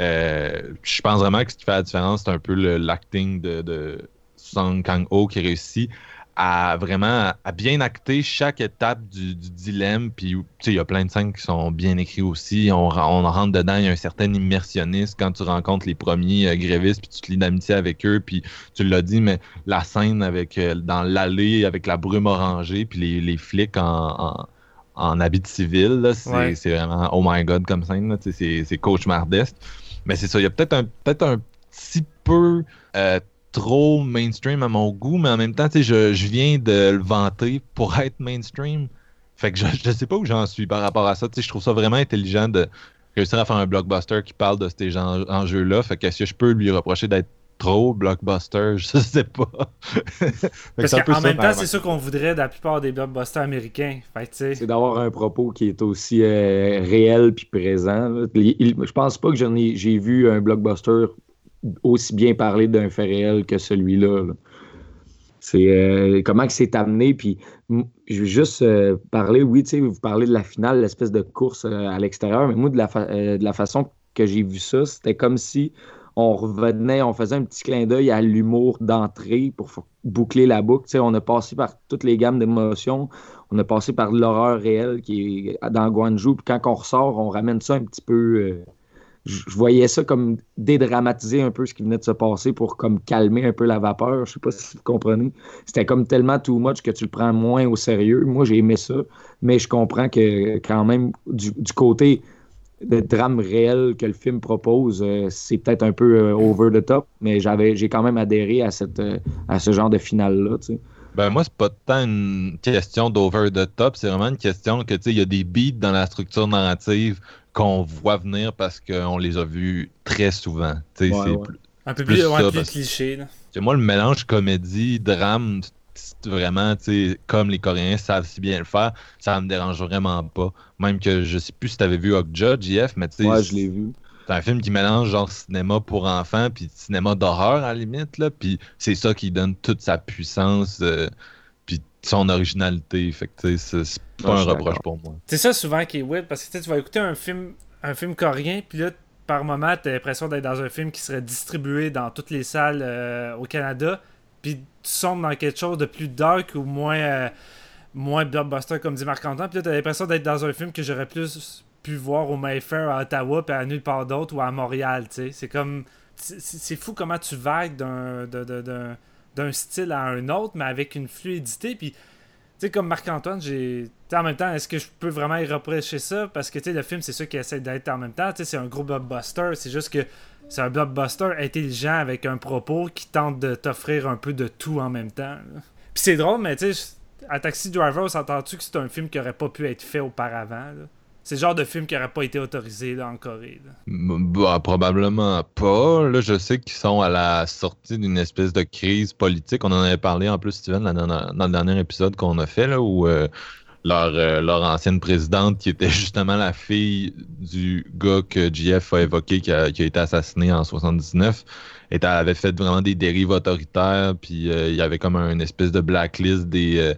Euh, je pense vraiment que ce qui fait la différence, c'est un peu l'acting de, de Song Kang-ho qui réussit à vraiment à bien acter chaque étape du, du dilemme. Puis, il y a plein de scènes qui sont bien écrites aussi. On, ren- on rentre dedans, il y a un certain immersionnisme quand tu rencontres les premiers euh, grévistes, puis tu te lis d'amitié avec eux. Puis, tu l'as dit, mais la scène avec euh, dans l'allée avec la brume orangée, puis les, les flics en, en, en habit civil, c'est Ouais. vraiment oh my god comme scène. c'est cauchemardesque. Mais c'est ça, il y a peut-être un, peut un petit peu euh, trop mainstream à mon goût, mais en même temps, tu sais, je, je viens de le vanter pour être mainstream. Fait que je, je sais pas où j'en suis par rapport à ça. Tu sais, je trouve ça vraiment intelligent de réussir à faire un blockbuster qui parle de ces enjeux-là. Fait que est-ce que je peux lui reprocher d'être trop blockbuster? (laughs) Je sais pas. (laughs) Parce qu'en même temps, c'est ça qu'on voudrait de la plupart des blockbusters américains. Fait que, tu sais, C'est d'avoir un propos qui est aussi euh, réel puis présent. Il- il- je pense pas que j'en ai- j'ai vu un blockbuster aussi bien parler d'un fait réel que celui-là. là. C'est euh, comment que c'est amené. Puis je veux juste euh, parler, oui, tu sais, vous parlez de la finale, l'espèce de course euh, à l'extérieur, mais moi, de la, façon que j'ai vu ça, c'était comme si on revenait, on faisait un petit clin d'œil à l'humour d'entrée pour boucler la boucle. Tu sais, on a passé par toutes les gammes d'émotions. On a passé par l'horreur réelle qui est dans Guangzhou. Puis quand on ressort, on ramène ça un petit peu. Je voyais ça comme dédramatiser un peu ce qui venait de se passer pour comme calmer un peu la vapeur. Je sais pas si vous comprenez. C'était comme tellement too much que tu le prends moins au sérieux. Moi, j'ai aimé ça, mais je comprends que quand même du, côté de drame réel que le film propose, euh, c'est peut-être un peu euh, over the top, mais j'avais j'ai quand même adhéré à cette euh, à ce genre de finale là. Tu sais. Ben moi, c'est pas tant une question d'over the top, c'est vraiment une question que tu sais, il y a des beats dans la structure narrative qu'on voit venir parce qu'on les a vus très souvent. Tu sais, Ouais, c'est ouais. plus- un peu plus plus, ouais, ça, plus parce- cliché. Là. moi, le mélange comédie, drame, c'est vraiment, tu sais, comme les Coréens savent si bien le faire, ça me dérange vraiment pas. Même que je sais plus si t'avais vu Okja, JF, mais tu sais, Ouais, je l'ai vu. c'est un film qui mélange genre cinéma pour enfants puis cinéma d'horreur à la limite là, puis c'est ça qui donne toute sa puissance euh, son originalité. Fait que tu sais, c'est- pas un reproche pour moi. C'est ça souvent qui est weird parce que tu sais, tu vas écouter un film, un film coréen, puis là, par moment, t'as l'impression d'être dans un film qui serait distribué dans toutes les salles euh, au Canada, puis tu sombres dans quelque chose de plus dark ou moins, euh, moins blockbuster, comme dit Marc-Antoine, puis là, t'as l'impression d'être dans un film que j'aurais plus pu voir au Mayfair à Ottawa, puis à nulle part d'autre, ou à Montréal, tu sais. C'est comme... C'est c'est fou comment tu vagues d'un- d'un style à un autre, mais avec une fluidité, puis tu sais, comme Marc-Antoine, j'ai. en même temps, est-ce que je peux vraiment y reprocher ça? Parce que, tu sais, le film, c'est ça qui essaie d'être en même temps. Tu sais, c'est un gros blockbuster. C'est juste que c'est un blockbuster intelligent avec un propos qui tente de t'offrir un peu de tout en même temps. Puis c'est drôle, mais tu sais, à Taxi Driver, on s'entend-tu que c'est un film qui aurait pas pu être fait auparavant? là? C'est le genre de film qui aurait pas été autorisé en Corée. Bah, probablement pas. Là, je sais qu'ils sont à la sortie d'une espèce de crise politique. On en avait parlé en plus, Steven, dans le dernier épisode qu'on a fait, là, où euh, leur, euh, leur ancienne présidente, qui était justement la fille du gars que JF a évoqué, qui a, été assassiné en 79, était, elle avait fait vraiment des dérives autoritaires, puis euh, il y avait comme un espèce de blacklist des,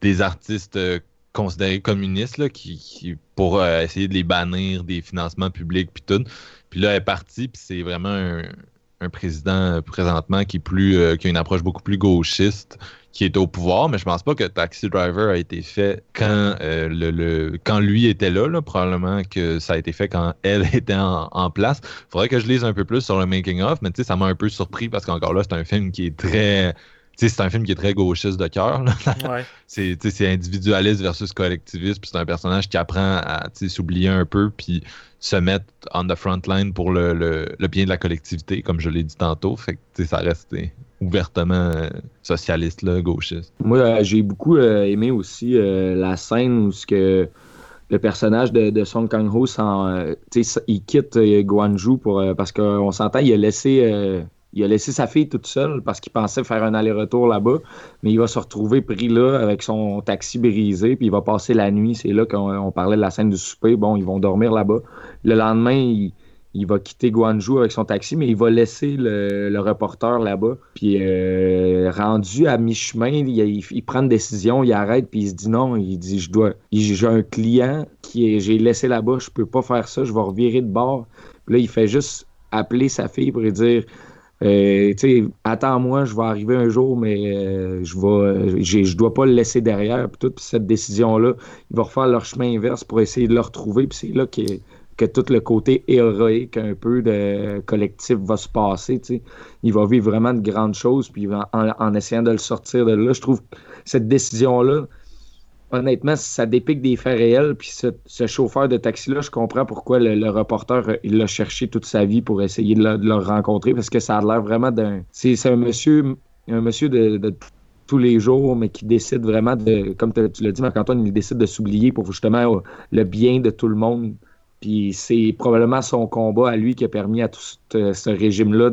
des artistes considérés communistes là, qui, pour euh, essayer de les bannir des financements publics puis tout. Puis là, elle est partie, puis c'est vraiment un, un président euh, présentement qui est plus euh, qui a une approche beaucoup plus gauchiste qui est au pouvoir, mais je pense pas que Taxi Driver a été fait quand le, quand lui était là, là. Probablement que ça a été fait quand (laughs) elle était en, en place. Faudrait que je lise un peu plus sur le making of, mais tu sais, ça m'a un peu surpris parce qu'encore là, c'est un film qui est très c'est un film qui est très gauchiste de cœur. Ouais. (laughs) c'est individualiste versus collectiviste, puis c'est un personnage qui apprend à s'oublier un peu, puis se mettre on the front line pour le, le- le bien de la collectivité, comme je l'ai dit tantôt. Fait que ça reste euh, ouvertement euh, socialiste, là, gauchiste. Moi, euh, j'ai beaucoup euh, aimé aussi euh, la scène où ce que le personnage de, de Song Kang-ho, s'en, euh, tu sais, il quitte euh, Guangzhou pour, euh, parce qu'on s'entend, il a laissé... il a laissé sa fille toute seule parce qu'il pensait faire un aller-retour là-bas, mais il va se retrouver pris là avec son taxi brisé, puis il va passer la nuit. C'est là qu'on on parlait de la scène du souper. Bon, ils vont dormir là-bas. Le lendemain, il, va quitter Guangzhou avec son taxi, mais il va laisser le, reporter là-bas. Puis euh, rendu à mi-chemin, il, prend une décision, il arrête, puis il se dit non, il dit je dois, j'ai un client qui j'ai laissé là-bas, je peux pas faire ça, je vais revirer de bord. Puis là, il fait juste appeler sa fille pour lui dire euh, attends-moi, je vais arriver un jour, mais euh, je vais, je dois pas le laisser derrière. Puis toute cette décision-là, ils vont refaire leur chemin inverse pour essayer de le retrouver. Puis c'est là que, que tout le côté héroïque un peu de collectif va se passer. Il va vivre vraiment de grandes choses, puis en, en essayant de le sortir de là, je trouve cette décision-là, honnêtement, ça dépique des faits réels. Puis ce, chauffeur de taxi-là, je comprends pourquoi le, reporter l'a cherché toute sa vie pour essayer de le, rencontrer parce que ça a l'air vraiment d'un. C'est un monsieur, un monsieur de, tous les jours, mais qui décide vraiment de, comme tu l'as dit, Marc-Antoine, il décide de s'oublier pour justement euh, le bien de tout le monde. Puis c'est probablement son combat à lui qui a permis à tout ce, ce régime-là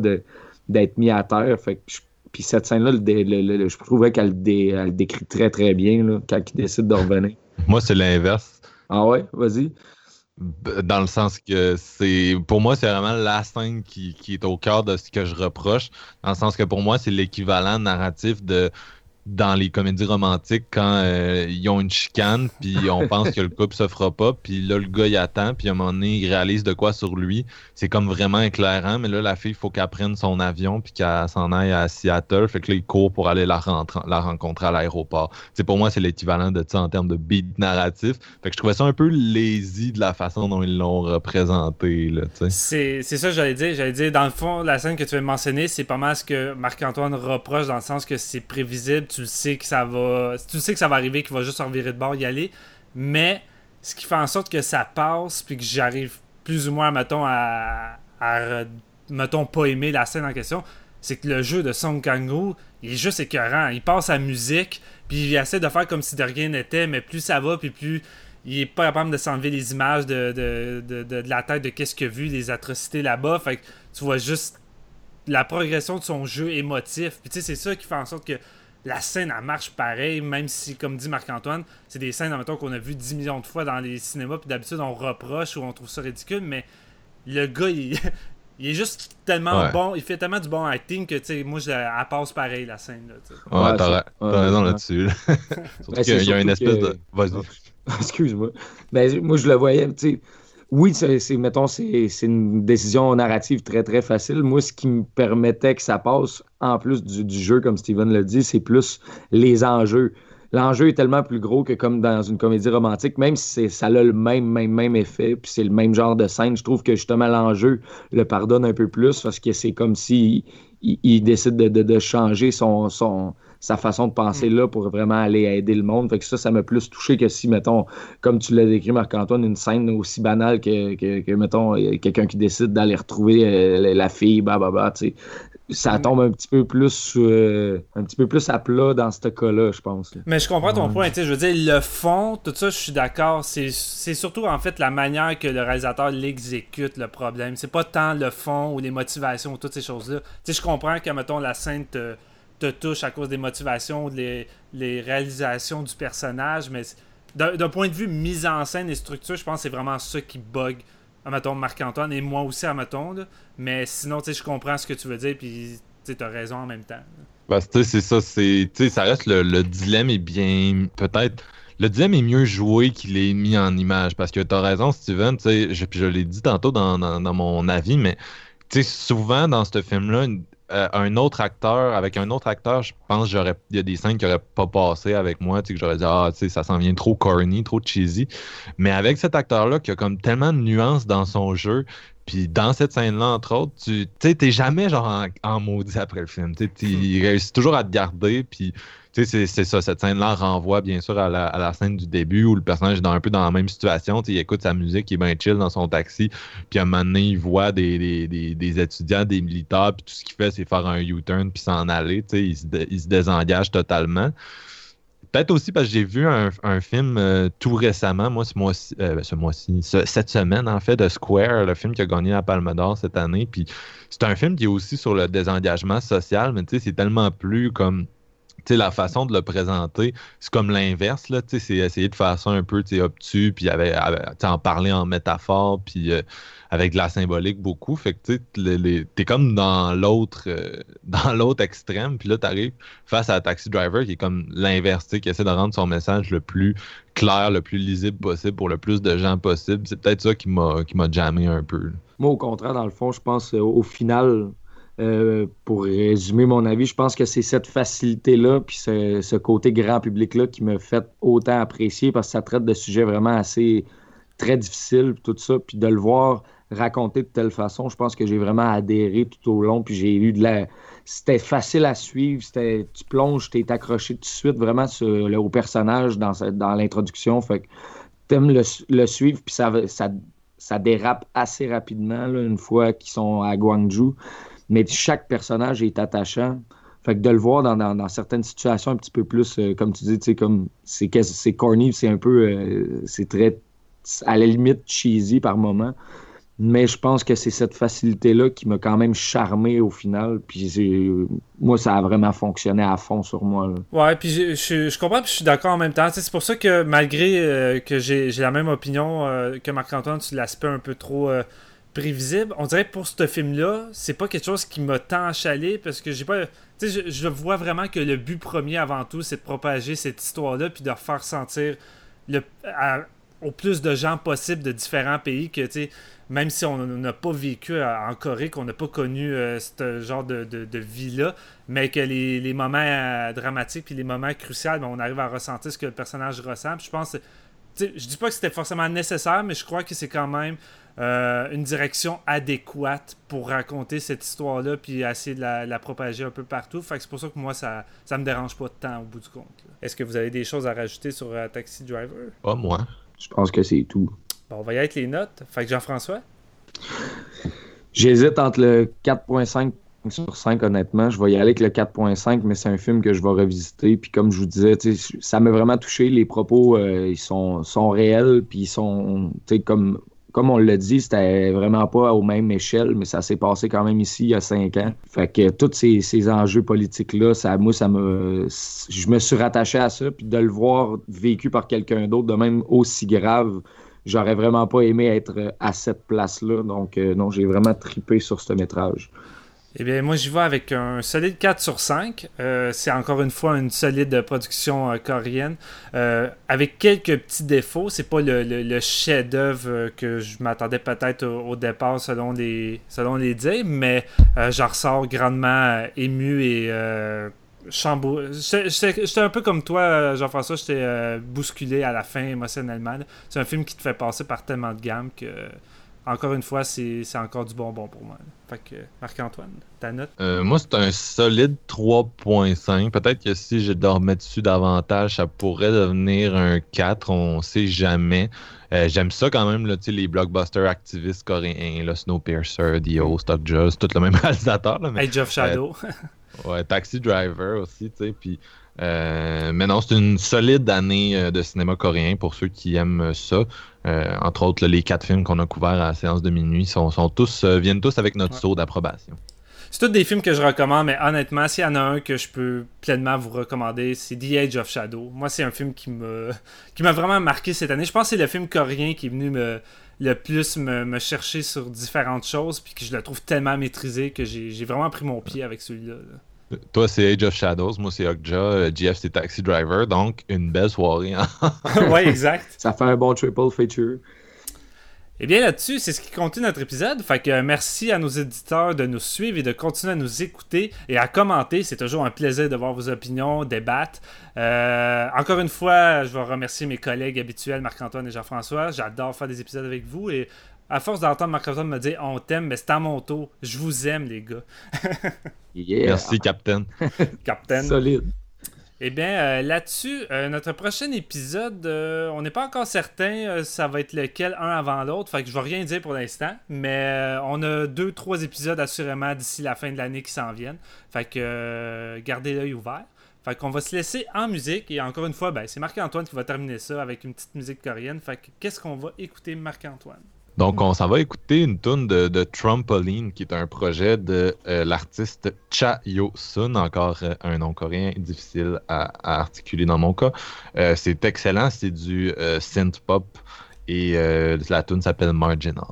d'être mis à terre. Fait que je- puis cette scène-là, le dé- le- le- je trouvais qu'elle le dé- elle le décrit très très bien là, quand il décide de revenir. Moi, c'est l'inverse. Ah ouais, vas-y. Dans le sens que c'est. Pour moi, c'est vraiment la scène qui, qui est au cœur de ce que je reproche. Dans le sens que pour moi, c'est l'équivalent narratif de. Dans les comédies romantiques, quand euh, ils ont une chicane, puis on (laughs) pense que le couple se fera pas, puis là, le gars, il attend, puis à un moment donné, il réalise de quoi sur lui. C'est comme vraiment éclairant, mais là, la fille, il faut qu'elle prenne son avion, puis qu'elle s'en aille à Seattle. Fait que là, il court pour aller la, rentre- la rencontrer à l'aéroport. C'est pour moi, c'est l'équivalent de ça en termes de beat narratif. Fait que je trouvais ça un peu lazy de la façon dont ils l'ont représenté, là, tu sais. C'est c'est ça que j'allais dire. J'allais dire, dans le fond, la scène que tu viens de mentionner, c'est pas mal ce que Marc-Antoine reproche dans le sens que c'est prévisible. Tu le sais que ça va. Tu sais que ça va arriver, qu'il va juste en virer de bord, y aller. Mais ce qui fait en sorte que ça passe, puis que j'arrive plus ou moins, mettons, à, à, mettons, pas aimer la scène en question, c'est que le jeu de Song Kang-ho, il est juste écœurant. Il passe à musique, puis il essaie de faire comme si de rien n'était, mais plus ça va, puis plus il est pas capable de s'enlever les images de, de, de, de- de la tête de qu'est-ce qu'il a vu, les atrocités là-bas. Fait que tu vois juste la progression de son jeu émotif. Puis tu sais, c'est ça qui fait en sorte que la scène, elle marche pareil, même si, comme dit Marc-Antoine, c'est des scènes, mettons, qu'on a vu 10 millions de fois dans les cinémas, puis d'habitude, on reproche ou on trouve ça ridicule, mais le gars, il, (laughs) il est juste tellement Ouais. bon, il fait tellement du bon acting que, tu sais, moi, je, elle passe pareil, la scène, là, tu sais. Ouais, Ouais, t'as ouais, raison là-dessus. là. (laughs) Surtout Ben, qu'il y a- c'est il y a une espèce que- de. Vas-y. (laughs) Excuse-moi. Ben, moi, je le voyais, tu sais. Oui, c'est, mettons, c'est, une décision narrative très, très facile. Moi, ce qui me permettait que ça passe, en plus du, jeu, comme Steven l'a dit, c'est plus les enjeux. L'enjeu est tellement plus gros que comme dans une comédie romantique, même si ça a le même, même, même effet, puis c'est le même genre de scène, je trouve que justement l'enjeu le pardonne un peu plus parce que c'est comme si il, décide de, de- de changer son, son, sa façon de penser là pour vraiment aller aider le monde. Fait que ça, ça m'a plus touché que si, mettons, comme tu l'as décrit, Marc-Antoine, une scène aussi banale que, que, que, mettons, quelqu'un qui décide d'aller retrouver euh, la, fille, bah, bah, bah, tu sais. Ça tombe un petit peu plus euh, un petit peu plus à plat dans ce cas-là, je pense. là. Mais je comprends ton point, tu sais, je veux dire, le fond, tout ça, je suis d'accord, c'est c'est surtout en fait la manière que le réalisateur l'exécute le problème. C'est pas tant le fond ou les motivations ou toutes ces choses-là. Tu sais, je comprends que, mettons, la scène te, te touche à cause des motivations des les réalisations du personnage, mais d'un point de vue mise en scène et structure, je pense que c'est vraiment ça qui bug, mettons, Marc-Antoine et moi aussi, mettons, là. Mais sinon, tu sais, je comprends ce que tu veux dire, puis tu as raison en même temps. sais, c'est ça, c'est, ça reste le, le dilemme est bien, peut-être, le dilemme est mieux joué qu'il est mis en image, parce que t'as raison, Steven, tu sais, je, je l'ai dit tantôt dans, dans, dans mon avis, mais, tu sais, souvent dans ce film-là, euh, un autre acteur, avec un autre acteur, je pense j'aurais, il y a des scènes qui auraient pas passé avec moi, tu sais, que j'aurais dit, ah, tu sais, ça s'en vient trop corny, trop cheesy, mais avec cet acteur-là qui a comme tellement de nuances dans son jeu, puis dans cette scène-là, entre autres, tu t'es jamais genre en, maudit après le film. Tu il réussit toujours à te garder, puis c'est- ça. Cette scène-là renvoie bien sûr à la, à la scène du début où le personnage est un peu dans la même situation. Il écoute sa musique, il est bien chill dans son taxi, puis à un moment donné, il voit des, des, des, étudiants, des militaires, puis tout ce qu'il fait, c'est faire un U-turn puis s'en aller. Il, se il se désengage totalement. Peut-être aussi parce que j'ai vu un, film euh, tout récemment, moi, ce mois-ci, euh, mois-ci, ce- cette semaine, en fait, de Square, le film qui a gagné la Palme d'Or cette année. Puis c'est un film qui est aussi sur le désengagement social, mais tu sais, c'est tellement plus comme. Tu la façon de le présenter, c'est comme l'inverse, là. Tu c'est essayer de faire ça un peu, tu obtus, puis tu en parler en métaphore, puis euh, avec de la symbolique beaucoup. Fait que, tu t'es comme dans l'autre euh, (laughs) dans l'autre extrême, puis là, t'arrives face à Taxi Driver qui est comme l'inverse, tu qui essaie de rendre son message le plus clair, le plus lisible possible pour le plus de gens possible. C'est peut-être ça qui m'a jammé un peu. Moi, au contraire, dans le fond, je pense euh, au final, euh, pour résumer mon avis, je pense que c'est cette facilité-là, puis ce, côté grand public-là qui me fait autant apprécier parce que ça traite de sujets vraiment assez très difficiles, tout ça, puis de le voir raconter de telle façon, je pense que j'ai vraiment adhéré tout au long, puis j'ai eu de la... c'était facile à suivre. C'était, tu plonges, t'es accroché tout de suite vraiment au personnage dans, l'introduction. Fait que t'aimes le, le suivre, puis ça, dérape assez rapidement une fois qu'ils sont à Guangzhou. Mais chaque personnage est attachant. Fait que de le voir dans, dans- certaines situations un petit peu plus, euh, comme tu dis, tu comme c'est c'est corny, c'est un peu, euh, c'est très, à la limite cheesy par moment. Mais je pense que c'est cette facilité-là qui m'a quand même charmé au final. Puis moi, ça a vraiment fonctionné à fond sur moi. Ouais, puis je, je, comprends, puis je suis d'accord en même temps. C'est pour ça que malgré euh, que j'ai j'ai la même opinion que Marc-Antoine sur l'aspect un peu trop prévisible, on dirait que pour ce film-là, c'est pas quelque chose qui m'a tant achalé parce que j'ai pas. Tu sais, je, vois vraiment que le but premier avant tout, c'est de propager cette histoire-là puis de faire sentir le, au plus de gens possible de différents pays que, tu sais, même si on n'a pas vécu en Corée, qu'on n'a pas connu euh, ce genre de, de- vie-là, mais que les, moments euh, dramatiques puis les moments cruciaux, ben, on arrive à ressentir ce que le personnage ressent. Je pense, je dis pas que c'était forcément nécessaire, mais je crois que c'est quand même euh, une direction adéquate pour raconter cette histoire-là puis essayer de la, la propager un peu partout. Fait que c'est pour ça que moi, ça, ça me dérange pas tant au bout du compte. là. Est-ce que vous avez des choses à rajouter sur euh, Taxi Driver? Pas moi. Je pense que c'est tout. Bon, on va y aller avec les notes. Fait que Jean-François? J'hésite entre le 4.5 sur 5, honnêtement. Je vais y aller avec le 4.5, mais c'est un film que je vais revisiter. Puis comme je vous disais, ça m'a vraiment touché. Les propos, euh, ils sont, sont réels, puis ils sont, tu sais, comme, comme on l'a dit, c'était vraiment pas aux mêmes échelles, mais ça s'est passé quand même ici il y a cinq ans. Fait que tous ces, ces enjeux politiques-là, ça, moi, ça me, je me suis rattaché à ça, puis de le voir vécu par quelqu'un d'autre, de même aussi grave, j'aurais vraiment pas aimé être à cette place-là. Donc, euh, non, j'ai vraiment tripé sur ce métrage. Eh bien, moi, j'y vais avec un solide 4 sur 5. Euh, c'est encore une fois une solide production euh, coréenne. Euh, avec quelques petits défauts. C'est pas le, chef-d'œuvre que je m'attendais peut-être au, départ selon les, selon les dires, mais j'en ressors grandement ému et chamboulé. J'étais un peu comme toi, Jean-François, j'étais bousculé à la fin émotionnellement. C'est un film qui te fait passer par tellement de gammes que. Encore une fois, c'est encore du bonbon pour moi. Fait que, Marc-Antoine, ta note? Euh, moi, c'est un solide 3.5. Peut-être que si je dormais dessus davantage, ça pourrait devenir un 4. On sait jamais. Euh, J'aime ça quand même, là, les blockbusters activistes coréens, là, Snowpiercer, Host, Okja, c'est tout le même (laughs) réalisateur. Là, mais, Age of Shadow. ouais, Taxi Driver aussi, tu sais. Puis, euh, mais non, c'est une solide année euh, de cinéma coréen pour ceux qui aiment ça. Euh, entre autres, là, les quatre films qu'on a couverts à la séance de minuit sont, sont tous, euh, viennent tous avec notre Ouais. saut d'approbation. C'est tous des films que je recommande, mais honnêtement, s'il y en a un que je peux pleinement vous recommander, c'est The Age of Shadow. Moi, c'est un film qui me qui m'a vraiment marqué cette année. Je pense que c'est le film coréen qui est venu me le plus me, me chercher sur différentes choses, puis que je le trouve tellement maîtrisé que j'ai j'ai vraiment pris mon pied avec celui-là. là. Toi, c'est Age of Shadows, moi, c'est Okja, euh, GF, c'est Taxi Driver, donc une belle soirée. hein. (laughs) (laughs) ouais, exact. Ça fait un bon triple feature. Et bien là-dessus, c'est ce qui conclut notre épisode. Fait que euh, merci à nos éditeurs de nous suivre et de continuer à nous écouter et à commenter. C'est toujours un plaisir de voir vos opinions, débattre. Euh, encore une fois, je veux remercier mes collègues habituels, Marc-Antoine et Jean-François. J'adore faire des épisodes avec vous et à force d'entendre Marc-Antoine me dire on t'aime, mais c'est à mon tour. Je vous aime, les gars. (laughs) Yeah. Merci, Captain. (laughs) Captain. Solide. Eh bien, euh, là-dessus, euh, notre prochain épisode, euh, on n'est pas encore certain, euh, ça va être lequel un avant l'autre, fait que je vais rien dire pour l'instant, mais euh, on a deux, trois épisodes assurément d'ici la fin de l'année qui s'en viennent, fait que euh, gardez l'œil ouvert. Fait qu'on va se laisser en musique, et encore une fois, ben, c'est Marc-Antoine qui va terminer ça avec une petite musique coréenne, fait que qu'est-ce qu'on va écouter, Marc-Antoine? Donc, on s'en va écouter une tune de, de Trampoline, qui est un projet de euh, l'artiste Cha Yo-sun, encore euh, un nom coréen difficile à, articuler dans mon cas. Euh, c'est excellent, c'est du synth pop et la tune s'appelle Marginal.